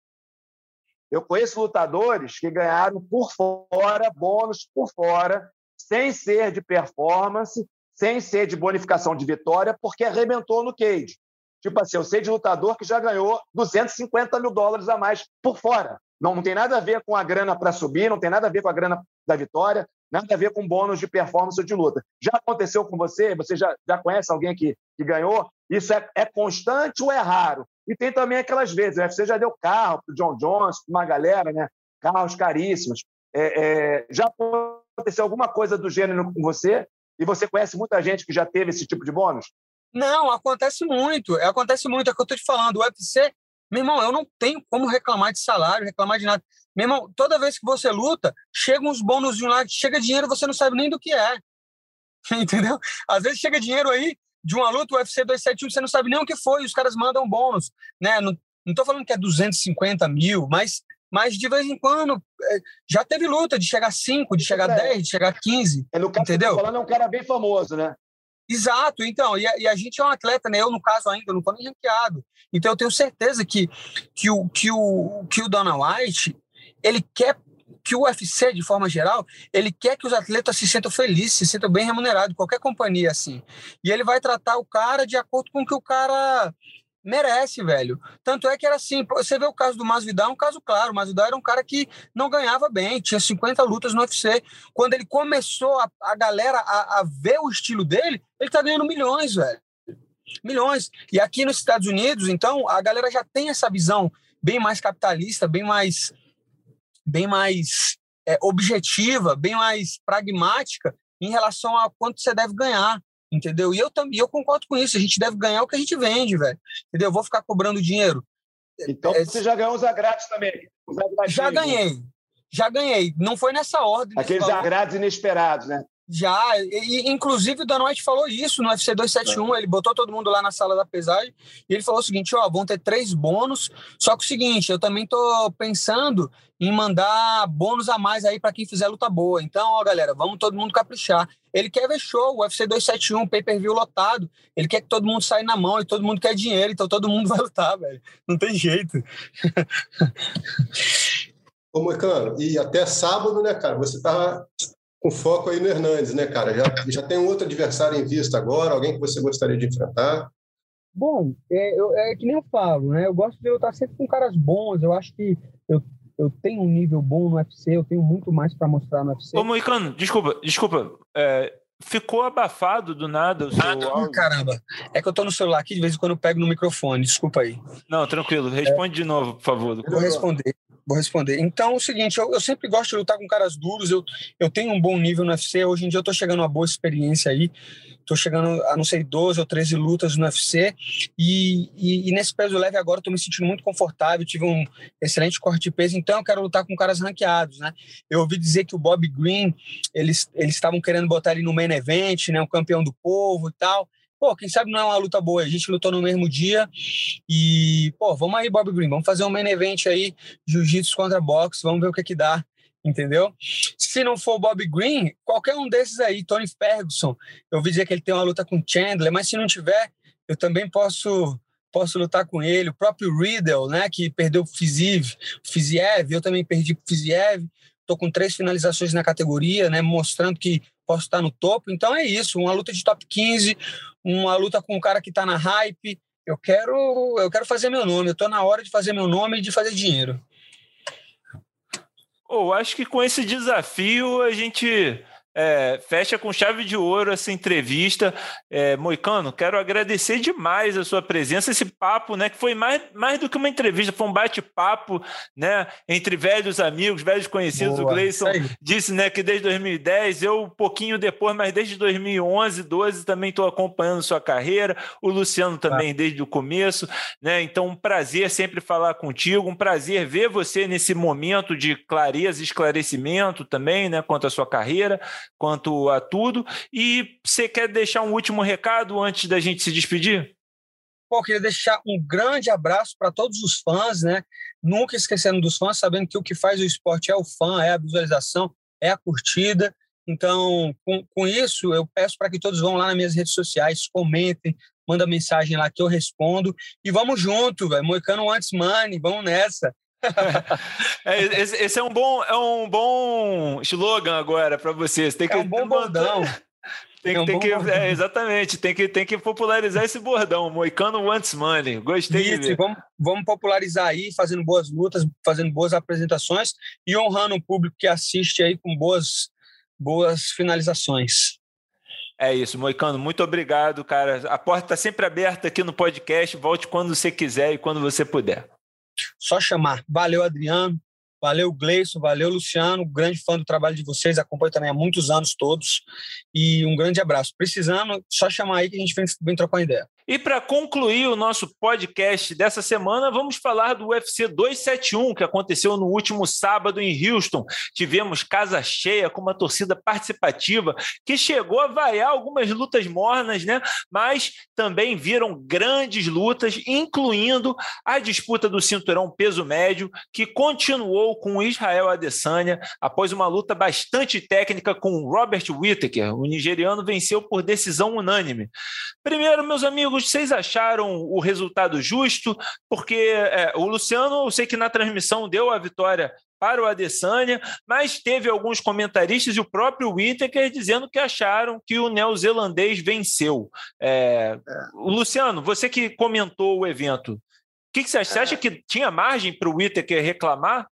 Eu conheço lutadores que ganharam por fora, bônus por fora, sem ser de performance, sem ser de bonificação de vitória, porque arrebentou no cage. Tipo assim, eu sei de lutador que já ganhou 250 mil dólares a mais por fora. Não, não tem nada a ver com a grana para subir, não tem nada a ver com a grana da vitória, nada a ver com bônus de performance ou de luta. Já aconteceu com você? Você já, já conhece alguém que, que ganhou? Isso é, é constante ou é raro? E tem também aquelas vezes, né? Você já deu carro para o John Jones, para uma galera, né? Carros caríssimos. É, é, já aconteceu alguma coisa do gênero com você? E você conhece muita gente que já teve esse tipo de bônus? Não, acontece muito. Acontece muito. É o que eu estou te falando. O UFC, meu irmão, eu não tenho como reclamar de salário, reclamar de nada. Meu irmão, toda vez que você luta, chega uns bônus de um lado, chega dinheiro, você não sabe nem do que é. Entendeu? Às vezes chega dinheiro aí de uma luta, o UFC 271, você não sabe nem o que foi, os caras mandam bônus. Né? Não estou falando que é 250 mil, mas mas de vez em quando é, já teve luta de chegar a 5, de chegar a é. 10, de chegar a 15. É, no caso entendeu? Que tá falando é um cara bem famoso, né? Exato, então, e a, e a, gente é um atleta, né? Eu, no caso, ainda não estou nem ranqueado. Então, eu tenho certeza que, que, o, que, o, que o Dana White, ele quer que o UFC, de forma geral, ele quer que os atletas se sintam felizes, se sintam bem remunerados, qualquer companhia assim. E ele vai tratar o cara de acordo com o que o cara merece, velho. Tanto é que era assim, você vê o caso do Masvidal, é um caso claro, o Masvidal era um cara que não ganhava bem, tinha 50 lutas no UFC. Quando ele começou a, a galera a, a ver o estilo dele, ele tá ganhando milhões, velho. Milhões. E aqui nos Estados Unidos, então, a galera já tem essa visão bem mais capitalista, bem mais bem mais é, objetiva, bem mais pragmática em relação a quanto você deve ganhar entendeu? E eu também eu concordo com isso. A gente deve ganhar o que a gente vende, velho. Entendeu? Eu vou ficar cobrando dinheiro. Então é, você já ganhou os agrátis também? Os já ganhei. Já ganhei. Não foi nessa ordem. Aqueles agrátis inesperados, né? Já, e, inclusive o Dan White falou isso no UFC 271, é. ele botou todo mundo lá na sala da pesagem e ele falou o seguinte, ó, vão ter três bônus, só que o seguinte, eu também tô pensando em mandar bônus a mais aí para quem fizer luta boa. Então, ó, galera, vamos todo mundo caprichar. Ele quer ver show, o UFC 271, pay-per-view lotado. Ele quer que todo mundo saia na mão e todo mundo quer dinheiro, então todo mundo vai lutar, velho. Não tem jeito. Ô, Moicano, e até sábado, né, cara? Você tava com foco aí no Hernandes, né, cara? Já, já tem um outro adversário em vista agora, alguém que você gostaria de enfrentar? Bom, é, eu, é que nem eu falo, né? Eu gosto de lutar sempre com caras bons. Eu acho que eu, eu tenho um nível bom no UFC, eu tenho muito mais para mostrar no UFC. Ô, Moicano, desculpa, desculpa. É, ficou abafado do nada o seu ah, Caramba, é que eu tô no celular aqui, de vez em quando eu pego no microfone, desculpa aí. Não, tranquilo, responde é, de novo, por favor. Vou responder. Vou responder. Então, é o seguinte, eu, eu, sempre gosto de lutar com caras duros, eu, eu tenho um bom nível no UFC, hoje em dia eu tô chegando a uma boa experiência aí, tô chegando a, não sei, 12 ou 13 lutas no UFC, e, e, e nesse peso leve agora tô me sentindo muito confortável, tive um excelente corte de peso, então eu quero lutar com caras ranqueados, né? Eu ouvi dizer que o Bob Green, eles estavam querendo botar ele no main event, né, um campeão do povo e tal, pô, quem sabe não é uma luta boa. A gente lutou no mesmo dia e, pô, vamos aí, Bob Green, vamos fazer um main event aí, jiu-jitsu contra boxe, vamos ver o que que dá, entendeu? Se não for Bob Green, qualquer um desses aí, Tony Ferguson, eu ouvi dizer que ele tem uma luta com Chandler, mas se não tiver, eu também posso posso lutar com ele, o próprio Riddle, né, que perdeu o Fiziev, eu também perdi o Fiziev, tô com três finalizações na categoria, né, mostrando que posso estar no topo. Então é isso, uma luta de top 15, uma luta com um cara que está na hype. Eu quero, eu quero fazer meu nome. Eu estou na hora de fazer meu nome e de fazer dinheiro. Oh, acho que com esse desafio a gente é, fecha com chave de ouro essa entrevista. É, Moicano, quero agradecer demais a sua presença, esse papo, né? Que foi mais, mais do que uma entrevista, foi um bate-papo, né? Entre velhos amigos, velhos conhecidos. Boa, o Gleison disse, né, que desde 2010, eu um pouquinho depois, mas desde 2011, 12 também estou acompanhando sua carreira. O Luciano também tá. desde o começo, né? Então, um prazer sempre falar contigo, um prazer ver você nesse momento de clareza, esclarecimento também, né? Quanto à sua carreira quanto a tudo. E você quer deixar um último recado antes da gente se despedir? Pô, queria deixar um grande abraço para todos os fãs, né? Nunca esquecendo dos fãs, sabendo que o que faz o esporte é o fã, é a visualização, é a curtida. Então, com, com isso, eu peço para que todos vão lá nas minhas redes sociais, comentem, manda mensagem lá que eu respondo. E vamos junto, velho. Moicano antes money, vamos nessa. É, esse, esse, é um bom é um bom slogan agora para vocês. Tem que é um bom bordão. Tem, é um tem que, é, exatamente, tem que, tem que popularizar esse bordão. Moicano wants money. Gostei Isso, de ver. Vamos, vamos popularizar aí, fazendo boas lutas, fazendo boas apresentações e honrando o público que assiste aí com boas, boas finalizações. É isso, Moicano, muito obrigado, cara. A porta está sempre aberta aqui no podcast. Volte quando você quiser e quando você puder. Só chamar. Valeu, Adriano. Valeu, Gleison. Valeu, Luciano. Grande fã do trabalho de vocês. Acompanho também há muitos anos todos. E um grande abraço. Precisando, só chamar aí que a gente vem, vem trocar uma ideia. E para concluir o nosso podcast dessa semana, vamos falar do UFC 271, que aconteceu no último sábado em Houston. Tivemos casa cheia, com uma torcida participativa, que chegou a vaiar algumas lutas mornas, né? Mas também viram grandes lutas, incluindo a disputa do cinturão peso médio, que continuou com Israel Adesanya após uma luta bastante técnica com Robert Whittaker. O nigeriano venceu por decisão unânime. Primeiro, meus amigos, vocês acharam o resultado justo? Porque é, o Luciano, eu sei que na transmissão deu a vitória para o Adesanya, mas teve alguns comentaristas e o próprio Whittaker dizendo que acharam que o neozelandês venceu. É, Luciano, você que comentou o evento, o que, que, você acha? Você acha que tinha margem para o Whittaker reclamar?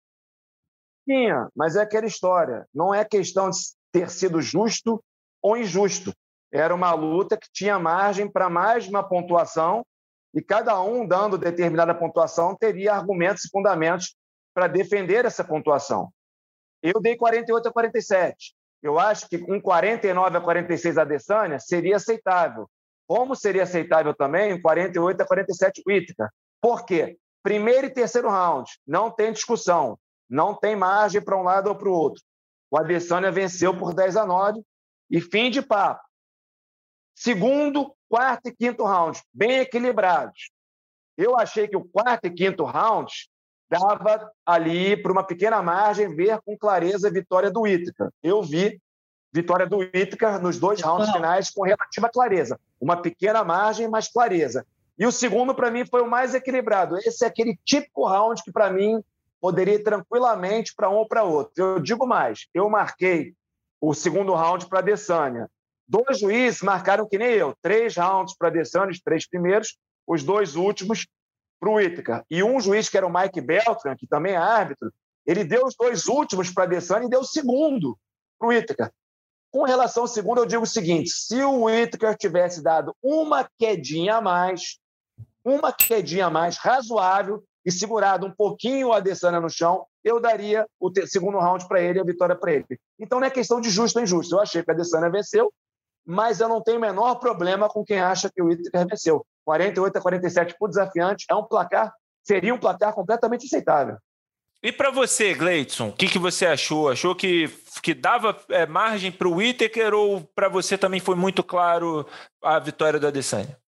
Tinha, mas é aquela história. Não é questão de ter sido justo ou injusto. Era uma luta que tinha margem para mais uma pontuação e cada um dando determinada pontuação teria argumentos e fundamentos para defender essa pontuação. Eu dei 48 a 47. Eu acho que um 49 a 46 a Adesanya seria aceitável. Como seria aceitável também um 48 a 47 Whittaker. Por quê? Primeiro e terceiro round, não tem discussão, não tem margem para um lado ou para o outro. O Adesanya venceu por 10 a 9 e fim de papo. Segundo, quarto e quinto round, bem equilibrados. Eu achei que o quarto e quinto round dava ali, por uma pequena margem, ver com clareza a vitória do Ítaca. Eu vi vitória do Ítaca nos dois rounds finais com relativa clareza. Uma pequena margem, mas clareza. E o segundo, para mim, foi o mais equilibrado. Esse é aquele típico round que, para mim, poderia ir tranquilamente para um ou para outro. Eu digo mais, eu marquei o segundo round para a Adesanya. Dois juízes marcaram que nem eu, três rounds para a Adesanya, os três primeiros, os dois últimos para o Ítaca. E um juiz, que era o Mike Beltran, que também é árbitro, ele deu os dois últimos para a Adesanya e deu o segundo para o Ítaca. Com relação ao segundo, eu digo o seguinte: se o Whittaker tivesse dado uma quedinha a mais, uma quedinha a mais razoável e segurado um pouquinho o Adesanya no chão, eu daria o segundo round para ele a vitória para ele. Então não é questão de justo ou injusto. Eu achei que a Adesanya venceu, mas eu não tenho o menor problema com quem acha que o Whittaker venceu. 48 a 47 por desafiante, é um placar, seria um placar completamente aceitável. E para você, Gleidson, o que, que você achou? Achou que, que dava é, margem para o Whittaker ou para você também foi muito claro a vitória do Adesanya?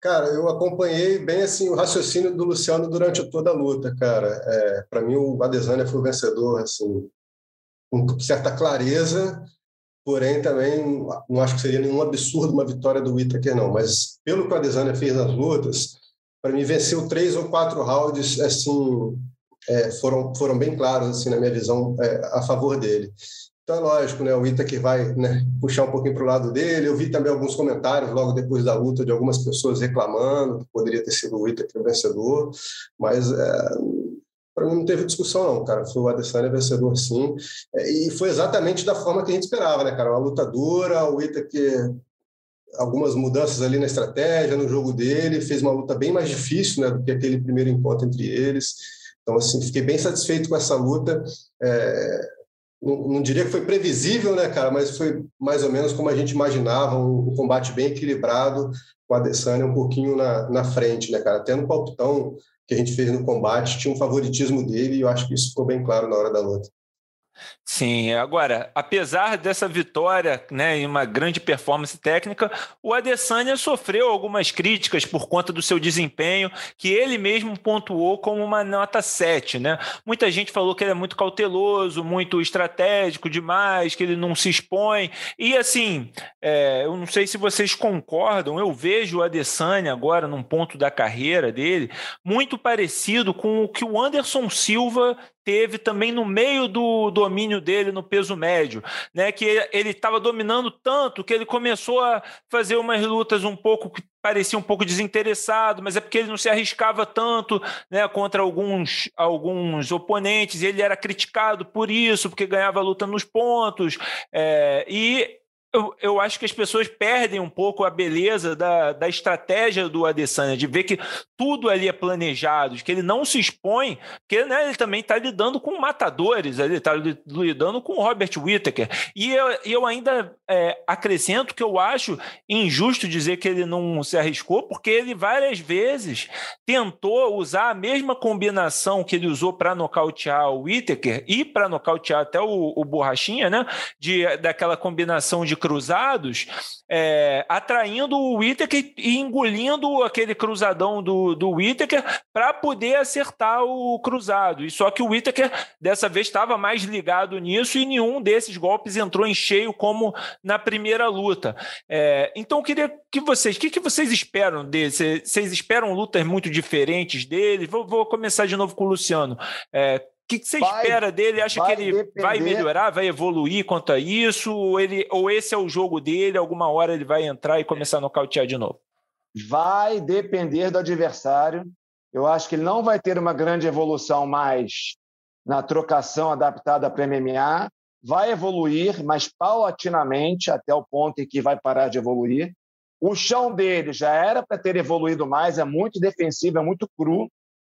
Cara, eu acompanhei bem assim o raciocínio do Luciano durante toda a luta, cara. É, para mim o Adesanya foi o vencedor, assim, com certa clareza porém também não acho que seria nenhum absurdo uma vitória do Whittaker, não. Mas pelo que o Adesanya fez nas lutas, para mim venceu três ou quatro rounds, assim, é, foram, foram bem claros, assim, na minha visão, é, a favor dele. Então é lógico, né, o Whittaker vai né, puxar um pouquinho para o lado dele. Eu vi também alguns comentários logo depois da luta de algumas pessoas reclamando que poderia ter sido o Whittaker o vencedor, mas é, para mim não teve discussão não, cara. Foi o Adesanya vencedor sim. É, e foi exatamente da forma que a gente esperava, né, cara? Uma luta dura, o Itaque algumas mudanças ali na estratégia, no jogo dele, fez uma luta bem mais difícil, né, do que aquele primeiro encontro entre eles. Então, assim, fiquei bem satisfeito com essa luta. É, não, não, diria que foi previsível, né, cara, mas foi mais ou menos como a gente imaginava, um, um combate bem equilibrado, com a Adesanya um pouquinho na, na frente, né, cara? Tendo um palpitão que a gente fez no combate tinha um favoritismo dele e eu acho que isso ficou bem claro na hora da luta. Sim, agora, apesar dessa vitória né, e uma grande performance técnica, o Adesanya sofreu algumas críticas por conta do seu desempenho, que ele mesmo pontuou como uma nota 7. Né? Muita gente falou que ele é muito cauteloso, muito estratégico demais, que ele não se expõe. E assim, é, eu não sei se vocês concordam, eu vejo o Adesanya agora num ponto da carreira dele muito parecido com o que o Anderson Silva teve também no meio do domínio dele no peso médio, né? Que ele estava dominando tanto que ele começou a fazer umas lutas um pouco que parecia um pouco desinteressado, mas é porque ele não se arriscava tanto, né, contra alguns alguns oponentes. Ele era criticado por isso, porque ganhava luta nos pontos. É, e eu, eu acho que as pessoas perdem um pouco a beleza da, da estratégia do Adesanya, de ver que tudo ali é planejado, que ele não se expõe, porque né, ele também está lidando com matadores, ele está lidando com Robert Whittaker. E eu, eu ainda é, acrescento que eu acho injusto dizer que ele não se arriscou, porque ele várias vezes tentou usar a mesma combinação que ele usou para nocautear o Whittaker e para nocautear até o, o Borrachinha, né? De, daquela combinação de cruzados, é, atraindo o Whittaker e engolindo aquele cruzadão do, do Whittaker para poder acertar o cruzado. E só que o Whittaker dessa vez estava mais ligado nisso e nenhum desses golpes entrou em cheio como na primeira luta. É, então eu queria que vocês, o que, que vocês esperam dele? Vocês esperam lutas muito diferentes dele? Vou, vou começar de novo com o Luciano. É, que, que você vai, espera dele? Acha que ele depender... vai melhorar, vai evoluir quanto a isso? Ou, ele, ou esse é o jogo dele? Alguma hora ele vai entrar e começar a nocautear de novo? Vai depender do adversário. Eu acho que ele não vai ter uma grande evolução mais na trocação adaptada para MMA. Vai evoluir, mas paulatinamente, até o ponto em que vai parar de evoluir. O chão dele já era para ter evoluído mais, é muito defensivo, é muito cru.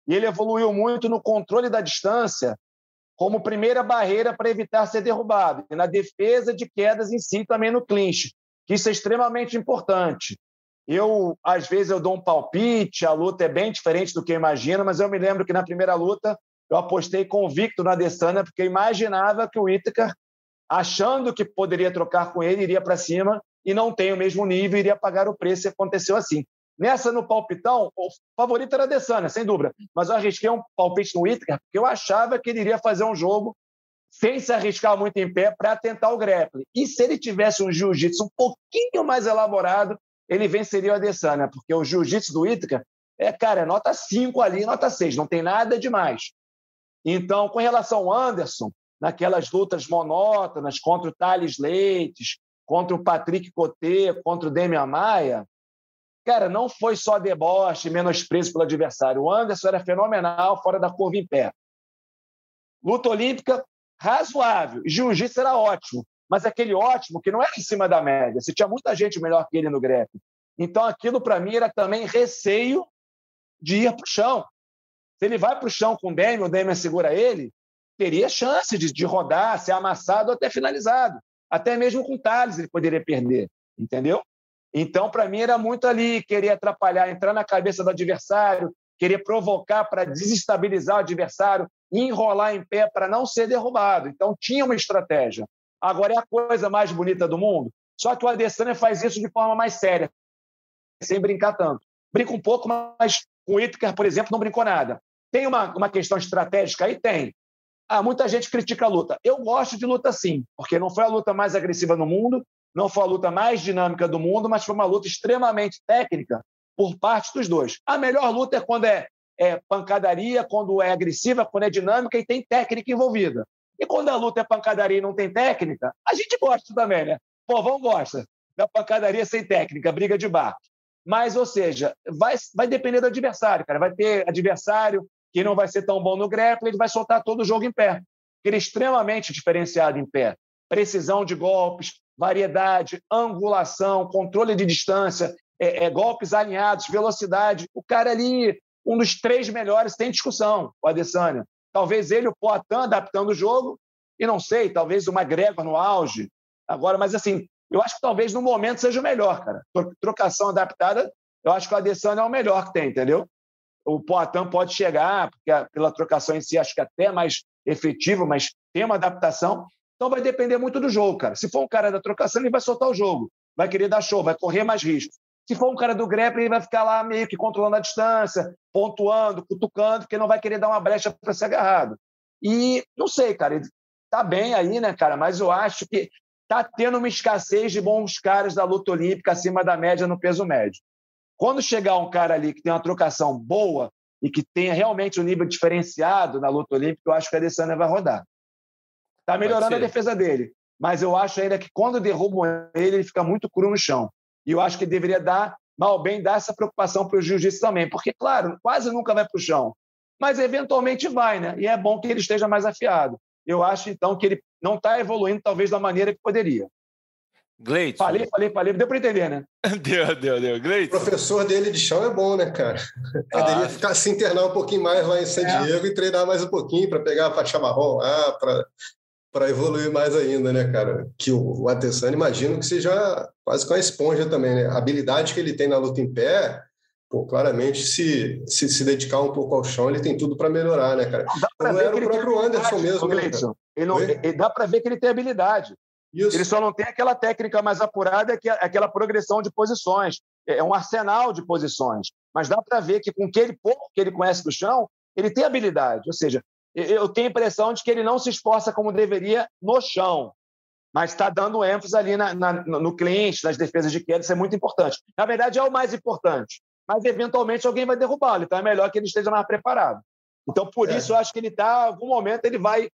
E ele evoluiu muito no controle da distância como primeira barreira para evitar ser derrubado, e na defesa de quedas em si também no clinch, que isso é extremamente importante. Eu, às vezes, eu dou um palpite, a luta é bem diferente do que eu imagino, mas eu me lembro que na primeira luta eu apostei convicto na Adesanya, porque eu imaginava que o Whittaker, achando que poderia trocar com ele, iria para cima e não tem o mesmo nível, iria pagar o preço e aconteceu assim. Nessa, no palpitão, o favorito era a Adesanya, sem dúvida. Mas eu arrisquei um palpite no Whittaker porque eu achava que ele iria fazer um jogo sem se arriscar muito em pé para tentar o grappling. E se ele tivesse um jiu-jitsu um pouquinho mais elaborado, ele venceria o Adesanya, porque o jiu-jitsu do Whittaker é, cara, é nota 5 ali, nota 6, não tem nada demais. Então, com relação ao Anderson, naquelas lutas monótonas contra o Thales Leites, contra o Patrick Coté, contra o Demian Maia, Cara, não foi só deboche, menosprezo pelo adversário. O Anderson era fenomenal fora da curva em pé. Luta olímpica, razoável. Jiu-jitsu era ótimo, mas aquele ótimo que não era em cima da média. Se tinha muita gente melhor que ele no greco. Então, aquilo para mim era também receio de ir para o chão. Se ele vai para o chão com o Demian, o Demian segura ele, teria chance de, de rodar, ser amassado ou até finalizado. Até mesmo com o Thales ele poderia perder, entendeu? Então, para mim, era muito ali querer atrapalhar, entrar na cabeça do adversário, querer provocar para desestabilizar o adversário, enrolar em pé para não ser derrubado. Então, tinha uma estratégia. Agora, é a coisa mais bonita do mundo. Só que o Adesanya faz isso de forma mais séria, sem brincar tanto. Brinca um pouco, mas o Itker, por exemplo, não brincou nada. Tem uma, uma questão estratégica aí? Tem. Ah, muita gente critica a luta. Eu gosto de luta sim, porque não foi a luta mais agressiva no mundo, não foi a luta mais dinâmica do mundo, mas foi uma luta extremamente técnica por parte dos dois. A melhor luta é quando é, é pancadaria, quando é agressiva, quando é dinâmica e tem técnica envolvida. E quando a luta é pancadaria e não tem técnica, a gente gosta também, né? Pô, vamos gosta da pancadaria sem técnica, briga de bar. Mas, ou seja, vai, vai depender do adversário, cara. Vai ter adversário que não vai ser tão bom no grappling, ele vai soltar todo o jogo em pé. Ele é extremamente diferenciado em pé. Precisão de golpes, variedade, angulação, controle de distância, é, é, golpes alinhados, velocidade. O cara ali, um dos três melhores, tem discussão, o Adesanya. Talvez ele, o Poitin, adaptando o jogo, e não sei, talvez o McGregor no auge. Agora, mas assim, eu acho que talvez no momento seja o melhor, cara. Trocação adaptada, eu acho que o Adesanya é o melhor que tem, entendeu? O Poitin pode chegar, porque pela trocação em si acho que é até mais efetivo, mas tem uma adaptação. Então vai depender muito do jogo, cara. Se for um cara da trocação, ele vai soltar o jogo, vai querer dar show, vai correr mais risco. Se for um cara do grappling, ele vai ficar lá meio que controlando a distância, pontuando, cutucando, porque não vai querer dar uma brecha para ser agarrado. E não sei, cara, ele tá bem aí, né, cara? Mas eu acho que tá tendo uma escassez de bons caras da luta olímpica acima da média no peso médio. Quando chegar um cara ali que tem uma trocação boa e que tenha realmente um nível diferenciado na luta olímpica, eu acho que a Adesanya vai rodar. Está melhorando a defesa dele. Mas eu acho ainda que quando derrubam ele, ele fica muito cru no chão. E eu acho que deveria dar, mal bem, dar essa preocupação para o jiu-jitsu também. Porque, claro, quase nunca vai para o chão. Mas eventualmente vai, né? E é bom que ele esteja mais afiado. Eu acho, então, que ele não está evoluindo, talvez, da maneira que poderia. Gleito. Falei, falei, falei. Deu para entender, né? deu, deu, deu. Gleito. O professor dele de chão é bom, né, cara? Ah. Poderia ficar, se internar um pouquinho mais lá em San é. Diego e treinar mais um pouquinho para pegar a faixa marrom lá, para para evoluir mais ainda, né, cara? Que o, o imagino que seja quase com a esponja também, né? A habilidade que ele tem na luta em pé, pô, claramente, se, se se dedicar um pouco ao chão, ele tem tudo para melhorar, né, cara? Dá Como era o próprio Anderson mesmo, né, ele, dá para ver que ele tem habilidade. Isso. Ele só não tem aquela técnica mais apurada, que é aquela progressão de posições. É um arsenal de posições. Mas dá para ver que com aquele pouco que ele conhece do chão, ele tem habilidade. Ou seja, eu tenho a impressão de que ele não se esforça como deveria no chão, mas está dando ênfase ali na, na, no cliente, nas defesas de queda, isso é muito importante. Na verdade, é o mais importante, mas eventualmente alguém vai derrubá-lo, então é melhor que ele esteja mais preparado. Então, por é. isso, eu acho que ele está, em algum momento, ele vai.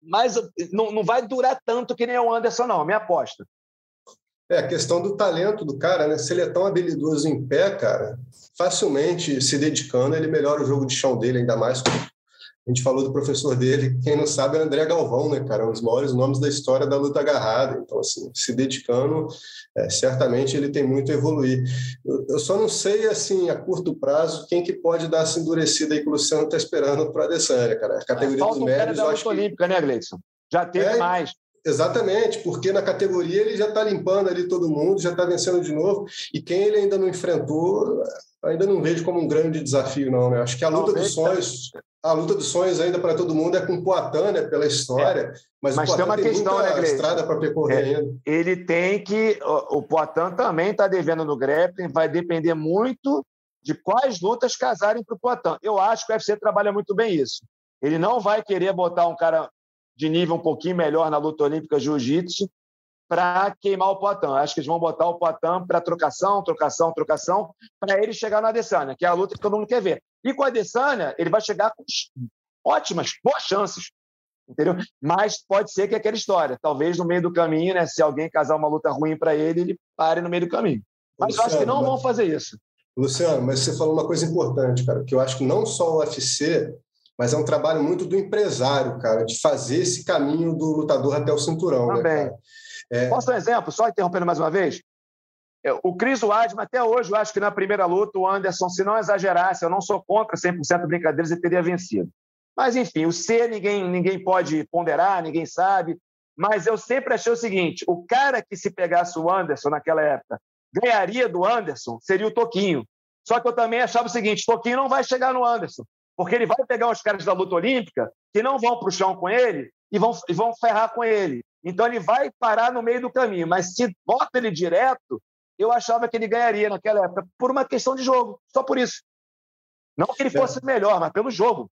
Mas não, não vai durar tanto que nem o Anderson, não, minha aposta. É, a questão do talento do cara, né? Se ele é tão habilidoso em pé, cara, facilmente se dedicando, ele melhora o jogo de chão dele, ainda mais a gente falou do professor dele, quem não sabe é André Galvão, né, cara? Um dos maiores nomes da história da luta agarrada. Então, assim, se dedicando, é, certamente ele tem muito a evoluir. Eu, eu, só não sei, assim, a curto prazo, quem que pode dar essa endurecida aí que o Luciano está esperando para a Adesanya, cara. A categoria Falta dos médios, da luta que... olímpica, né, Gleison? Já teve é, mais. Exatamente, porque na categoria ele já está limpando ali todo mundo, já está vencendo de novo, e quem ele ainda não enfrentou, ainda não vejo como um grande desafio, não, né? Acho que a luta dos sonhos a luta dos sonhos ainda para todo mundo é com o Poitin, né, pela história, é. mas, mas o tem uma tem questão, né, Gleice? estrada para percorrer é, ainda. Ele tem que o, o Poitin também está devendo no grappling, vai depender muito de quais lutas casarem para o Poitin. Eu acho que o UFC trabalha muito bem isso. Ele não vai querer botar um cara de nível um pouquinho melhor na luta olímpica jiu-jitsu para queimar o Poitin. Acho que eles vão botar o Poitin para trocação, trocação, trocação, para ele chegar na Adesanya, que é a luta que todo mundo quer ver. E com a Adesanya, ele vai chegar com ótimas, boas chances. Entendeu? Mas pode ser que é aquela história. Talvez no meio do caminho, né, se alguém casar uma luta ruim para ele, ele pare no meio do caminho. Mas Luciano, eu acho que não mas... vão fazer isso. Luciano, mas você falou uma coisa importante, cara, que eu acho que não só o UFC, mas é um trabalho muito do empresário, cara, de fazer esse caminho do lutador até o cinturão. Né, Também. Né, é... Posso dar um exemplo? Só interrompendo mais uma vez? O Cris Weidman, até hoje, eu acho que na primeira luta, o Anderson, se não exagerasse, eu não sou contra 100% brincadeiras, ele teria vencido. Mas, enfim, o C ninguém, ninguém pode ponderar, ninguém sabe. Mas eu sempre achei o seguinte: o cara que se pegasse o Anderson naquela época ganharia do Anderson seria o Toquinho. Só que eu também achava o seguinte: Toquinho não vai chegar no Anderson, porque ele vai pegar os caras da luta olímpica que não vão para o chão com ele e vão, e vão ferrar com ele. Então ele vai parar no meio do caminho. Mas se bota ele direto, eu achava que ele ganharia naquela época por uma questão de jogo, só por isso. Não que ele é. fosse é. melhor, mas pelo jogo.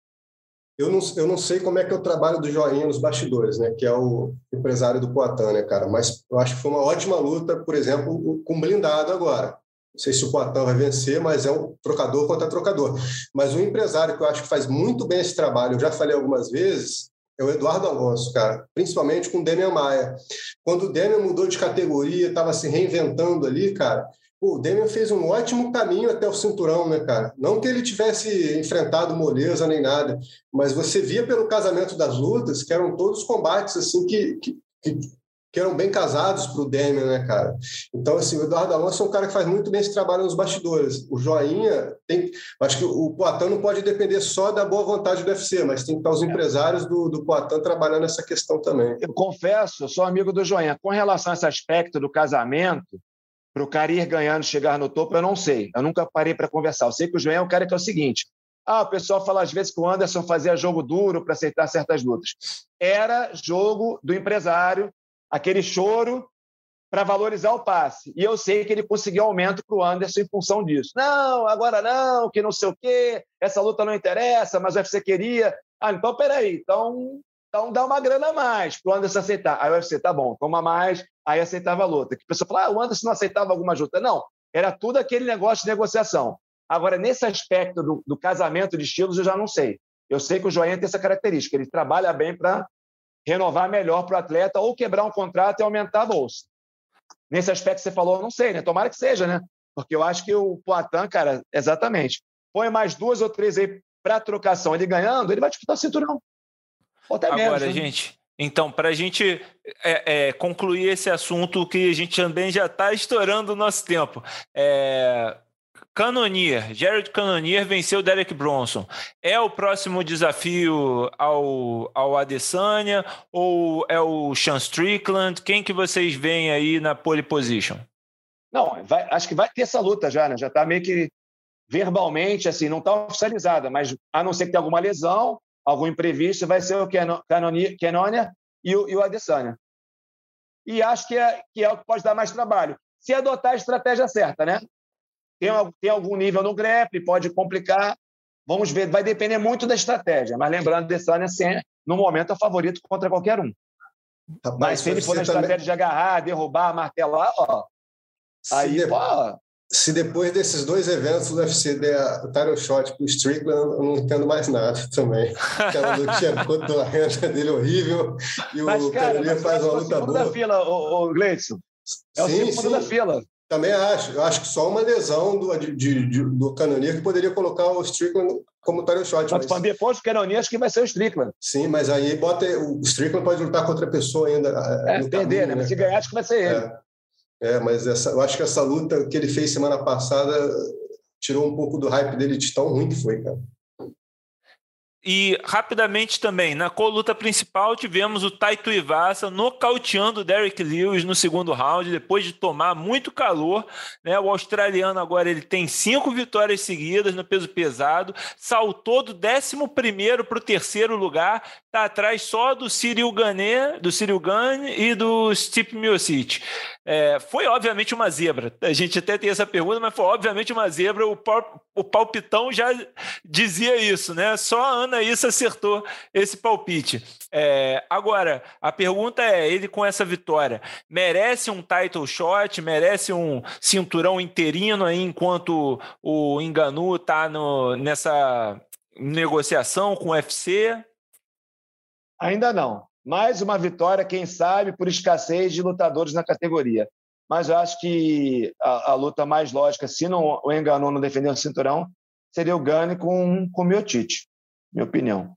Eu não, eu não sei como é que é o trabalho do Joinha nos bastidores, né? Que é o empresário do Poitin, né, cara? Mas eu acho que foi uma ótima luta, por exemplo, com blindado agora. Não sei se o Poitin vai vencer, mas é um trocador contra trocador. Mas um empresário que eu acho que faz muito bem esse trabalho, eu já falei algumas vezes, é o Eduardo Alonso, cara, principalmente com o Demian Maia. Quando o Demian mudou de categoria, estava se reinventando ali, cara, o Demian fez um ótimo caminho até o cinturão, né, cara? Não que ele tivesse enfrentado moleza nem nada, mas você via pelo casamento das lutas que eram todos combates assim que, que, que que eram bem casados para o Demian, né, cara? Então, assim, o Eduardo Alonso é um cara que faz muito bem esse trabalho nos bastidores. O Joinha tem. Acho que o Poitin não pode depender só da boa vontade do UFC, mas tem que estar os é. empresários do, do Poitin trabalhando essa questão também. Eu confesso, eu sou amigo do Joinha. Com relação a esse aspecto do casamento, para o cara ir ganhando, chegar no topo, eu não sei. Eu nunca parei para conversar. Eu sei que o Joinha é um cara que é o seguinte: ah, o pessoal fala às vezes que o Anderson fazia jogo duro para aceitar certas lutas. Era jogo do empresário aquele choro para valorizar o passe. E eu sei que ele conseguiu aumento para o Anderson em função disso. Não, agora não, que não sei o quê, essa luta não interessa, mas o UFC queria. Ah, então peraí, então, então dá uma grana a mais para o Anderson aceitar. Aí o UFC, tá bom, toma mais, aí aceitava a luta. Que a pessoa fala, ah, o Anderson não aceitava alguma luta. Não, era tudo aquele negócio de negociação. Agora, nesse aspecto do, do casamento de estilos, eu já não sei. Eu sei que o Joinha tem essa característica, ele trabalha bem para renovar melhor para o atleta ou quebrar um contrato e aumentar a bolsa. Nesse aspecto que você falou, eu não sei, né? Tomara que seja, né? Porque eu acho que o Poitin, cara, exatamente. Põe mais duas ou três aí para trocação, ele ganhando, ele vai disputar o cinturão. Ou até Agora, menos, né? gente, então, para a gente é, é, concluir esse assunto que a gente também já está estourando o nosso tempo, é, Cannonier, Jared Cannonier venceu Derek Bronson. É o próximo desafio ao, ao Adesanya ou é o Sean Strickland? Quem que vocês veem aí na pole position? Não, vai, acho que vai ter essa luta já, né? Já está meio que verbalmente, assim, não está oficializada, mas a não ser que tenha alguma lesão, algum imprevisto, vai ser o Cannonier e o, e o Adesanya. e acho que é, que é o que pode dar mais trabalho. Se adotar a estratégia certa, né? Tem, tem algum nível no grepe, pode complicar. Vamos ver, vai depender muito da estratégia. Mas lembrando, Desanya, assim, no momento, é favorito contra qualquer um. Rapaz, Mas se ele for na também... estratégia de agarrar, derrubar, martelar, ó, aí, de... se depois desses dois eventos o UFC der o title shot pro Strickland, eu não entendo mais nada também. Aquela lutinha contra a renda dele horrível e mas, o Carolina faz uma luta boa. da fila, o, o Gleison. É o sim, segundo sim. da fila. Também acho. Eu acho que só uma lesão do, de, de, do Canonier que poderia colocar o Strickland como title shot. Mas, mas... depois do Canonier, acho que vai ser o Strickland. Sim, mas aí bota, o Strickland pode lutar contra a pessoa ainda. É, perder, caminho, né? Mas se ganhar, acho que vai ser ele. É. É, mas essa, eu acho que essa luta que ele fez semana passada tirou um pouco do hype dele de tão ruim que foi, cara. E rapidamente também, na coluta principal, tivemos o Taito Ivasa nocauteando o Derek Lewis no segundo round, depois de tomar muito calor. Né? O australiano agora ele tem cinco vitórias seguidas no peso pesado, saltou do 11 para o terceiro lugar, está atrás só do Cyril Gane, do Cyril Gane e do Stipe Miocic. É, foi obviamente uma zebra. A gente até tem essa pergunta, mas foi obviamente uma zebra. O, o palpitão já dizia isso, né? Só Issa acertou esse palpite. É, agora, a pergunta é: ele com essa vitória merece um title shot, merece um cinturão interino aí enquanto o Enganu está nessa negociação com o UFC? Ainda não. Mais uma vitória, quem sabe, por escassez de lutadores na categoria. Mas eu acho que a, a luta mais lógica, se não, o Enganou não defender o cinturão, seria o Gane com, com o Miotite, minha opinião.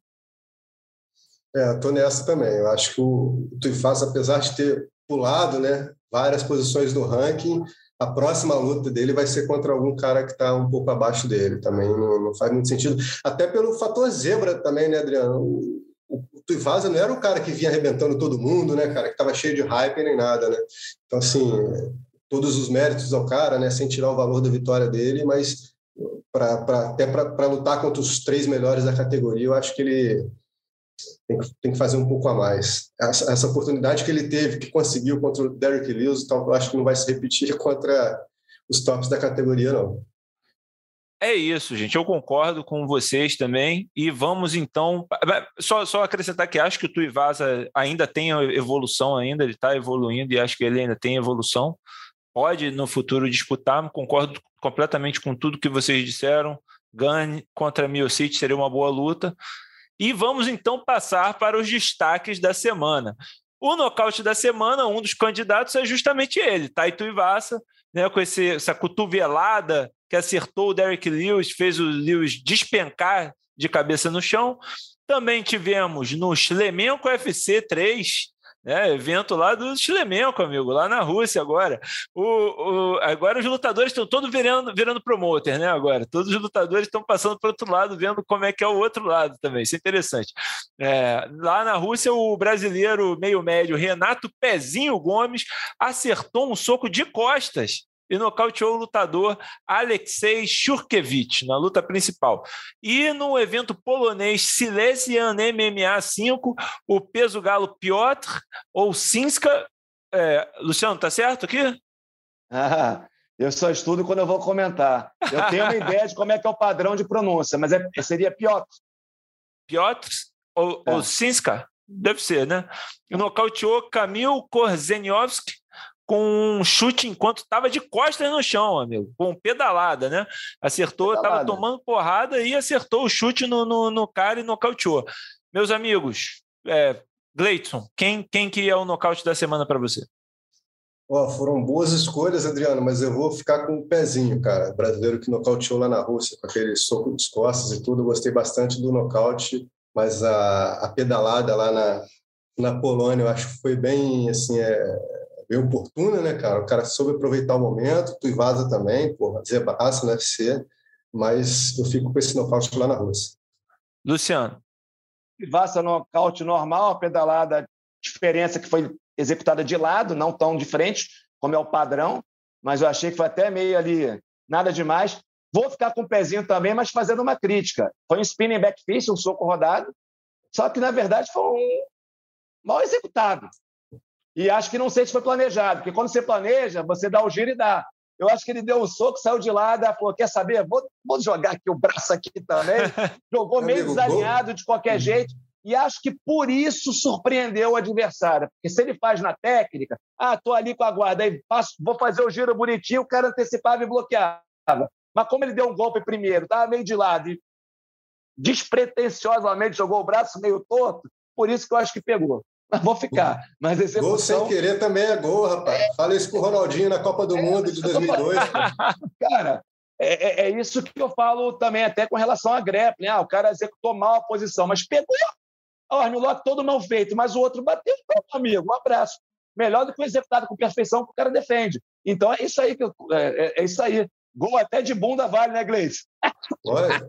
É, estou nessa também. Eu acho que o Tuifaz, apesar de ter pulado né, várias posições do ranking, a próxima luta dele vai ser contra algum cara que está um pouco abaixo dele. Também não, não, faz muito sentido. Até pelo fator zebra também, né, Adriano? o Tuivasa não era o cara que vinha arrebentando todo mundo, né, cara, que estava cheio de hype nem nada, né? Então, assim, todos os méritos ao cara, né, sem tirar o valor da vitória dele, mas pra, pra até para lutar contra os três melhores da categoria, eu acho que ele tem que, tem que fazer um pouco a mais. Essa, essa, oportunidade que ele teve, que conseguiu contra o Derek Lewis, então, eu acho que não vai se repetir contra os tops da categoria, não. É isso, gente. Eu concordo com vocês também. E vamos então. Só, só acrescentar que acho que o Tuivasa ainda tem evolução, ainda, ele está evoluindo e acho que ele ainda tem evolução. Pode no futuro disputar, concordo completamente com tudo que vocês disseram. Gane contra Miocic seria uma boa luta. E vamos então passar para os destaques da semana. O nocaute da semana, um dos candidatos é justamente ele, Taito Ivasa, né, com esse, essa cotovelada que acertou o Derek Lewis, fez o Lewis despencar de cabeça no chão. Também tivemos no Schlemenko FC 3, né, evento lá do Schlemenko, amigo, lá na Rússia agora. O, o, agora os lutadores estão todos virando, virando promoter, né? Agora, todos os lutadores estão passando para o outro lado, vendo como é que é o outro lado também. Isso é interessante. É, lá na Rússia, o brasileiro meio médio Renato Pezinho Gomes acertou um soco de costas e nocauteou o lutador Alexei Shurkevich na luta principal. E no evento polonês Silesian MMA 5, o peso galo Piotr ou Sinska. É, Luciano, tá certo aqui? Ah, eu só estudo quando eu vou comentar. Eu tenho uma ideia de como é que é o padrão de pronúncia, mas é, seria Piotr. Piotr ou, é. ou Sinska? Deve ser, né? E nocauteou Kamil Korzeniowski com um chute enquanto estava de costas no chão, amigo, com pedalada, né? Acertou, estava tomando porrada e acertou o chute no, no, no cara e nocauteou. Meus amigos, é, Gleidson, quem, quem que é o nocaute da semana para você? Oh, foram boas escolhas, Adriano, mas eu vou ficar com o pezinho, cara. Brasileiro que nocauteou lá na Rússia, com aquele soco dos costas e tudo. Eu gostei bastante do nocaute, mas a, a pedalada lá na, na Polônia eu acho que foi bem, assim, é, bem oportuna, né, cara? O cara soube aproveitar o momento, tu vaza também, porra, zebraça no UFC, mas eu fico com esse nocaute lá na Rússia. Luciano. Vaza nocaute normal, a pedalada, diferença que foi executada de lado, não tão de frente, como é o padrão, mas eu achei que foi até meio ali, nada demais. Vou ficar com o pezinho também, mas fazendo uma crítica. Foi um spinning back fist, um soco rodado, só que na verdade foi um mal executado. E acho que não sei se foi planejado, porque quando você planeja, você dá o giro e dá. Eu acho que ele deu um soco, saiu de lá, falou: quer saber? Vou, vou jogar aqui o braço aqui também. Jogou meio amigo, desalinhado gol. de qualquer jeito. E acho que por isso surpreendeu o adversário. Porque se ele faz na técnica, ah, tô ali com a guarda, aí faço, vou fazer o giro bonitinho, o cara antecipava e bloqueava. Mas como ele deu um golpe primeiro, estava meio de lado e despretensiosamente jogou o braço meio torto, por isso que eu acho que pegou. Mas vou ficar. Mas execução... Gol sem querer também é gol, rapaz. É... Fala isso com o Ronaldinho na Copa do é, Mundo de 2002. cara, é, é, é, isso que eu falo também até com relação à grappling. Ah, o cara executou mal a posição, mas pegou. O armlock todo mal feito, mas o outro bateu, meu amigo, um abraço. Melhor do que o executado com perfeição que o cara defende. Então é isso aí que eu, é, é, é isso aí. Gol até de bunda vale, né, Gleice? Olha.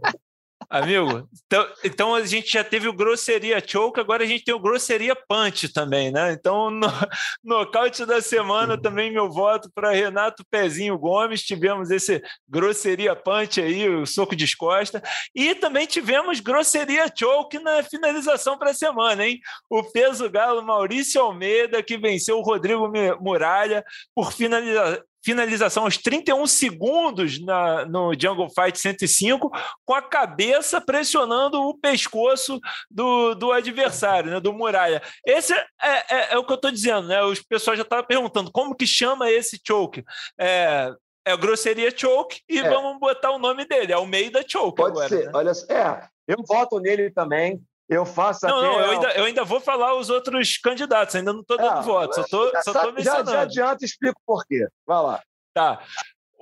Amigo, então, então a gente já teve o grosseria choke, agora a gente tem o grosseria punch também, né? Então, no nocaute da semana também meu voto para Renato Pezinho Gomes. Tivemos esse grosseria punch aí, o soco de costa. E também tivemos grosseria choke na finalização para a semana, hein? O peso galo Maurício Almeida, que venceu o Rodrigo Muralha por finaliza finalização aos 31 segundos na, no Jungle Fight 105, com a cabeça pressionando o pescoço do, do adversário, né, do Muralha. Esse é, é, é o que eu estou dizendo, né? Os pessoal já estavam perguntando como que chama esse choke. É, é grosseria choke e é. vamos botar o nome dele, é o meio da choke Pode agora. Ser. Né? Olha, é, eu voto nele também. Eu faço não, até... Não, eu ainda, eu ainda vou falar os outros candidatos, ainda não estou dando é, voto, só estou mencionando. Já, já adianta e explico por quê. Vai lá. Tá.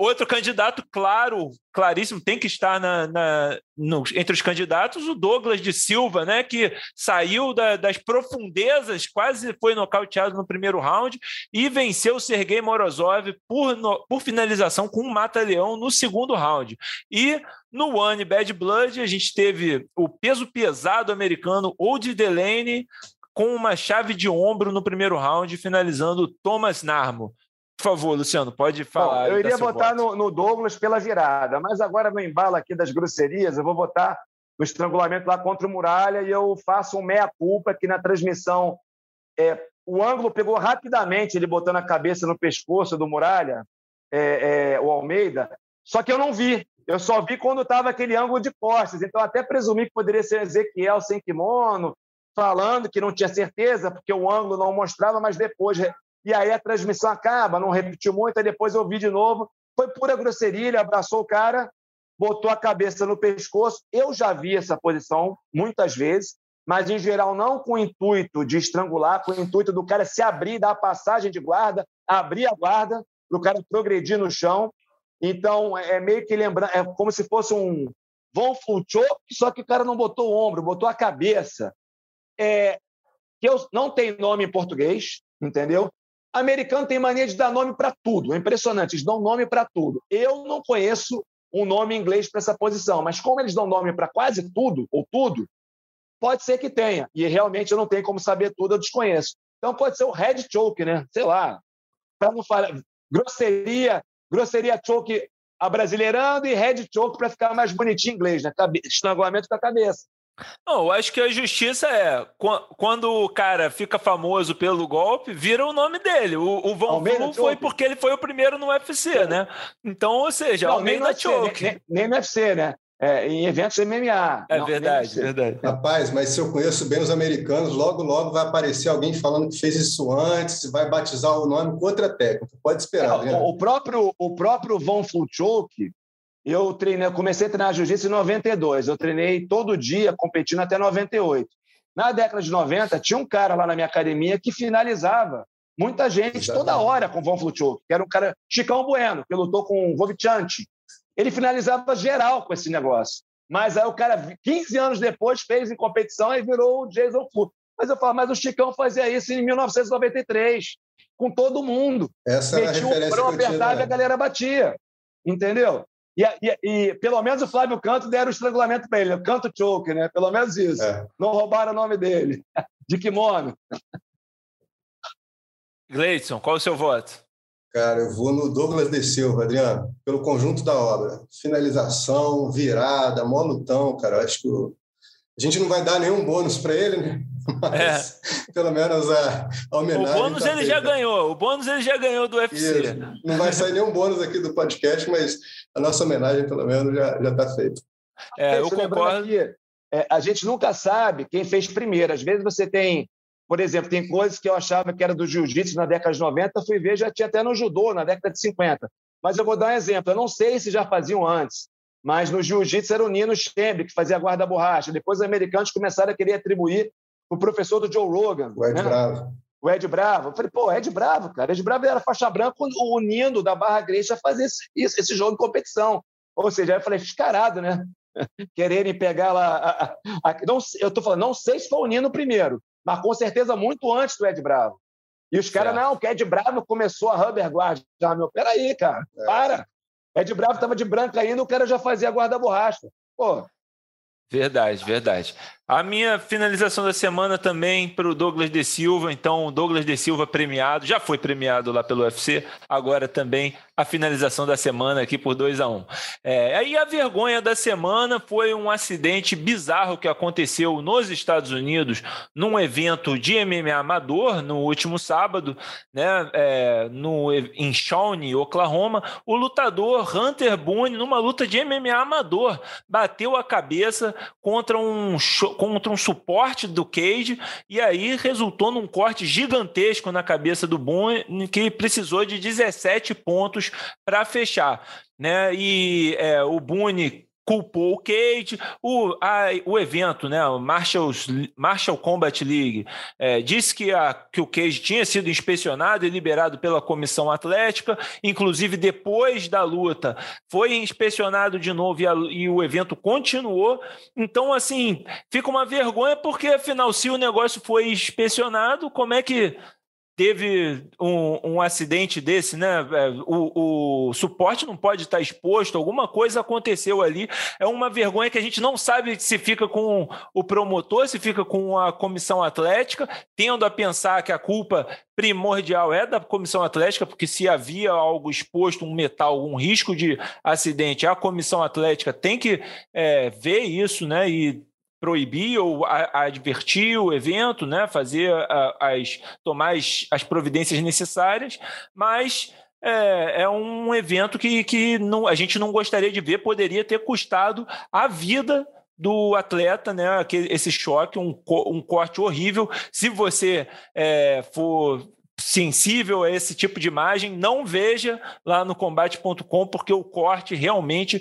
Outro candidato, claro, claríssimo, tem que estar na, na no, entre os candidatos, o Douglas de Silva, né, que saiu da, das profundezas, quase foi nocauteado no primeiro round e venceu o Sergei Morozov por, no, por finalização com um mata-leão no segundo round. E no One Bad Blood, a gente teve o peso pesado americano Old Delaney com uma chave de ombro no primeiro round, finalizando Thomas Narmo. Por favor, Luciano, pode falar. Bom, eu iria votar no, no, Douglas pela virada, mas agora no embalo aqui das grosserias, eu vou votar no estrangulamento lá contra o Muralha e eu faço um meia-culpa que na transmissão é, o ângulo pegou rapidamente, ele botando a cabeça no pescoço do Muralha, é, é, o Almeida, só que eu não vi. Eu só vi quando estava aquele ângulo de costas. Então, até presumi que poderia ser Ezequiel sem kimono, falando que não tinha certeza, porque o ângulo não mostrava, mas depois e aí a transmissão acaba, não repetiu muito, aí depois eu vi de novo. Foi pura grosseria, ele abraçou o cara, botou a cabeça no pescoço. Eu já vi essa posição muitas vezes, mas em geral não com o intuito de estrangular, com o intuito do cara se abrir, dar a passagem de guarda, abrir a guarda, para o cara progredir no chão. Então, é meio que lembrando, é como se fosse um Von Fluchou, só que o cara não botou o ombro, botou a cabeça. É, que eu, não tem nome em português, entendeu? Americano tem mania de dar nome para tudo. É impressionante, eles dão nome para tudo. Eu não conheço um nome em inglês para essa posição, mas como eles dão nome para quase tudo, ou tudo, pode ser que tenha. E realmente eu não tenho como saber tudo, eu desconheço. Então pode ser o head choke, né? Sei lá. Para não falar. Grosseria, grosseria choke abrasileirando e head choke para ficar mais bonitinho em inglês, né? Estrangulamento com a cabeça. Não, eu acho que a justiça é quando o cara fica famoso pelo golpe, vira o nome dele. O, o Von Flu foi porque ele foi o primeiro no UFC, né? Então, ou seja, Não, Almeida nem Choke. Nem, nem, no UFC, né? É, em eventos MMA. É Não, verdade, verdade. Rapaz, mas se eu conheço bem os americanos, logo, logo vai aparecer alguém falando que fez isso antes, vai batizar o nome com outra técnica. Pode esperar. É, o, próprio, o próprio Von Choke eu treinei, comecei a treinar jiu-jitsu em 92. Eu treinei todo dia, competindo até 98. Na década de 90, tinha um cara lá na minha academia que finalizava muita gente Exatamente. toda hora com o Von Fluchuk, que era um cara, Chicão Bueno, que lutou com o Vovichanti. Ele finalizava geral com esse negócio. Mas aí o cara, 15 anos depois, fez em competição e virou o Jason Flu. Mas eu falo, mas o Chicão fazia isso em 1993, com todo mundo. Essa Metia o prão, apertava e a galera batia. Entendeu? E, e, e, pelo menos o Flávio Canto deram o estrangulamento para ele, o Canto Choke, né? Pelo menos isso. É. Não roubaram o nome dele. De kimono. Gleidson, qual o seu voto? Cara, eu vou no Douglas de Silva, Adriano, pelo conjunto da obra. Finalização, virada, molutão, cara. Eu acho que a gente não vai dar nenhum bônus para ele, né? Mas, é. pelo menos a, a homenagem. O bônus tá ele feita. já ganhou. O bônus ele já ganhou do UFC. Isso. Não vai sair nenhum bônus aqui do podcast, mas a nossa homenagem, pelo menos, já está feita. É, eu concordo. Aqui, é, a gente nunca sabe quem fez primeiro. Às vezes você tem, por exemplo, tem coisas que eu achava que era do jiu-jitsu na década de 90, fui ver, já tinha até no judô na década de 50. Mas eu vou dar um exemplo. Eu não sei se já faziam antes, mas no jiu-jitsu era o Nino Stembre, que fazia guarda-borracha. Depois os americanos começaram a querer atribuir o professor do Joe Rogan. O Ed né? Bravo. O Ed Bravo. Eu falei, pô, Ed Bravo, cara. Ed Bravo era faixa branca, o Nino da Barra Grécia fazer esse, esse jogo de competição. Ou seja, aí eu falei, descarado, né? Quererem pegar lá. A, a, a, não, eu estou falando, não sei se foi o Nino primeiro, mas com certeza muito antes do Ed Bravo. E os caras, não, que Ed Bravo começou a Rubber Guard. Já, meu, peraí, cara, é. para. Ed Bravo estava de branca ainda, o cara já fazia guarda-borracha. Pô. Verdade, verdade. A minha finalização da semana também para o Douglas de Silva. Então, o Douglas de Silva premiado, já foi premiado lá pelo UFC, agora também a finalização da semana aqui por 2 a 1 um. é, Aí a vergonha da semana foi um acidente bizarro que aconteceu nos Estados Unidos, num evento de MMA amador, no último sábado, né, é, no, em Shawnee, Oklahoma. O lutador Hunter Boone, numa luta de MMA amador, bateu a cabeça contra um contra um suporte do Cage e aí resultou num corte gigantesco na cabeça do Boone que precisou de 17 pontos para fechar. Né? E é, o Boone culpou o Cage, o, a, o evento, né, o Marshall's, Marshall Combat League, é, disse que, a, que o Cage tinha sido inspecionado e liberado pela comissão atlética, inclusive depois da luta foi inspecionado de novo e, a, e o evento continuou. Então, assim, fica uma vergonha porque, afinal, se o negócio foi inspecionado, como é que teve um, um, acidente desse, né? É, o, o, suporte não pode estar exposto, alguma coisa aconteceu ali. É uma vergonha que a gente não sabe se fica com o promotor, se fica com a comissão atlética, tendo a pensar que a culpa primordial é da comissão atlética, porque se havia algo exposto, um metal, um risco de acidente, a comissão atlética tem que é, ver isso, né? E proibir ou advertir o evento, né, fazer as tomar as, as providências necessárias, mas é, é, um evento que, que não, a gente não gostaria de ver, poderia ter custado a vida do atleta, né? Esse choque, um, um corte horrível. Se você é, for sensível a esse tipo de imagem, não veja lá no combate.com, porque o corte realmente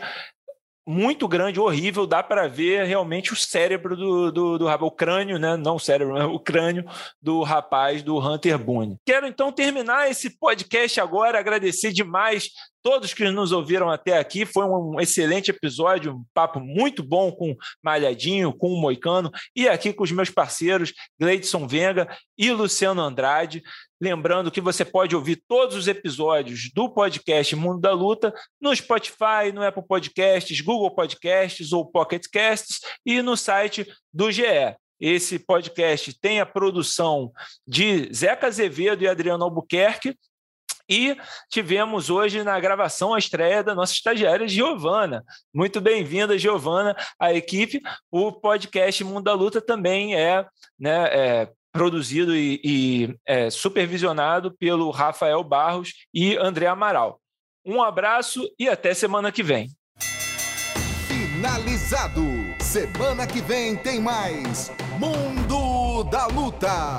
muito grande, horrível, dá para ver realmente o cérebro do, do, do, o crânio, né? Não o cérebro, o crânio do rapaz do Hunter Boone. Quero então terminar esse podcast agora, agradecer demais todos que nos ouviram até aqui. Foi um excelente episódio, um papo muito bom com Malhadinho, com o Moicano e aqui com os meus parceiros Gleidson Venga e Luciano Andrade. Lembrando que você pode ouvir todos os episódios do podcast Mundo da Luta no Spotify, no Apple Podcasts, Google Podcasts ou Pocket Casts e no site do GE. Esse podcast tem a produção de Zeca Azevedo e Adriano Albuquerque. E tivemos hoje na gravação a estreia da nossa estagiária Giovana. Muito bem-vinda, Giovana, à equipe. O podcast Mundo da Luta também é, né, é produzido e, e é, supervisionado pelo Rafael Barros e André Amaral. Um abraço e até semana que vem. Finalizado. Semana que vem tem mais Mundo da Luta.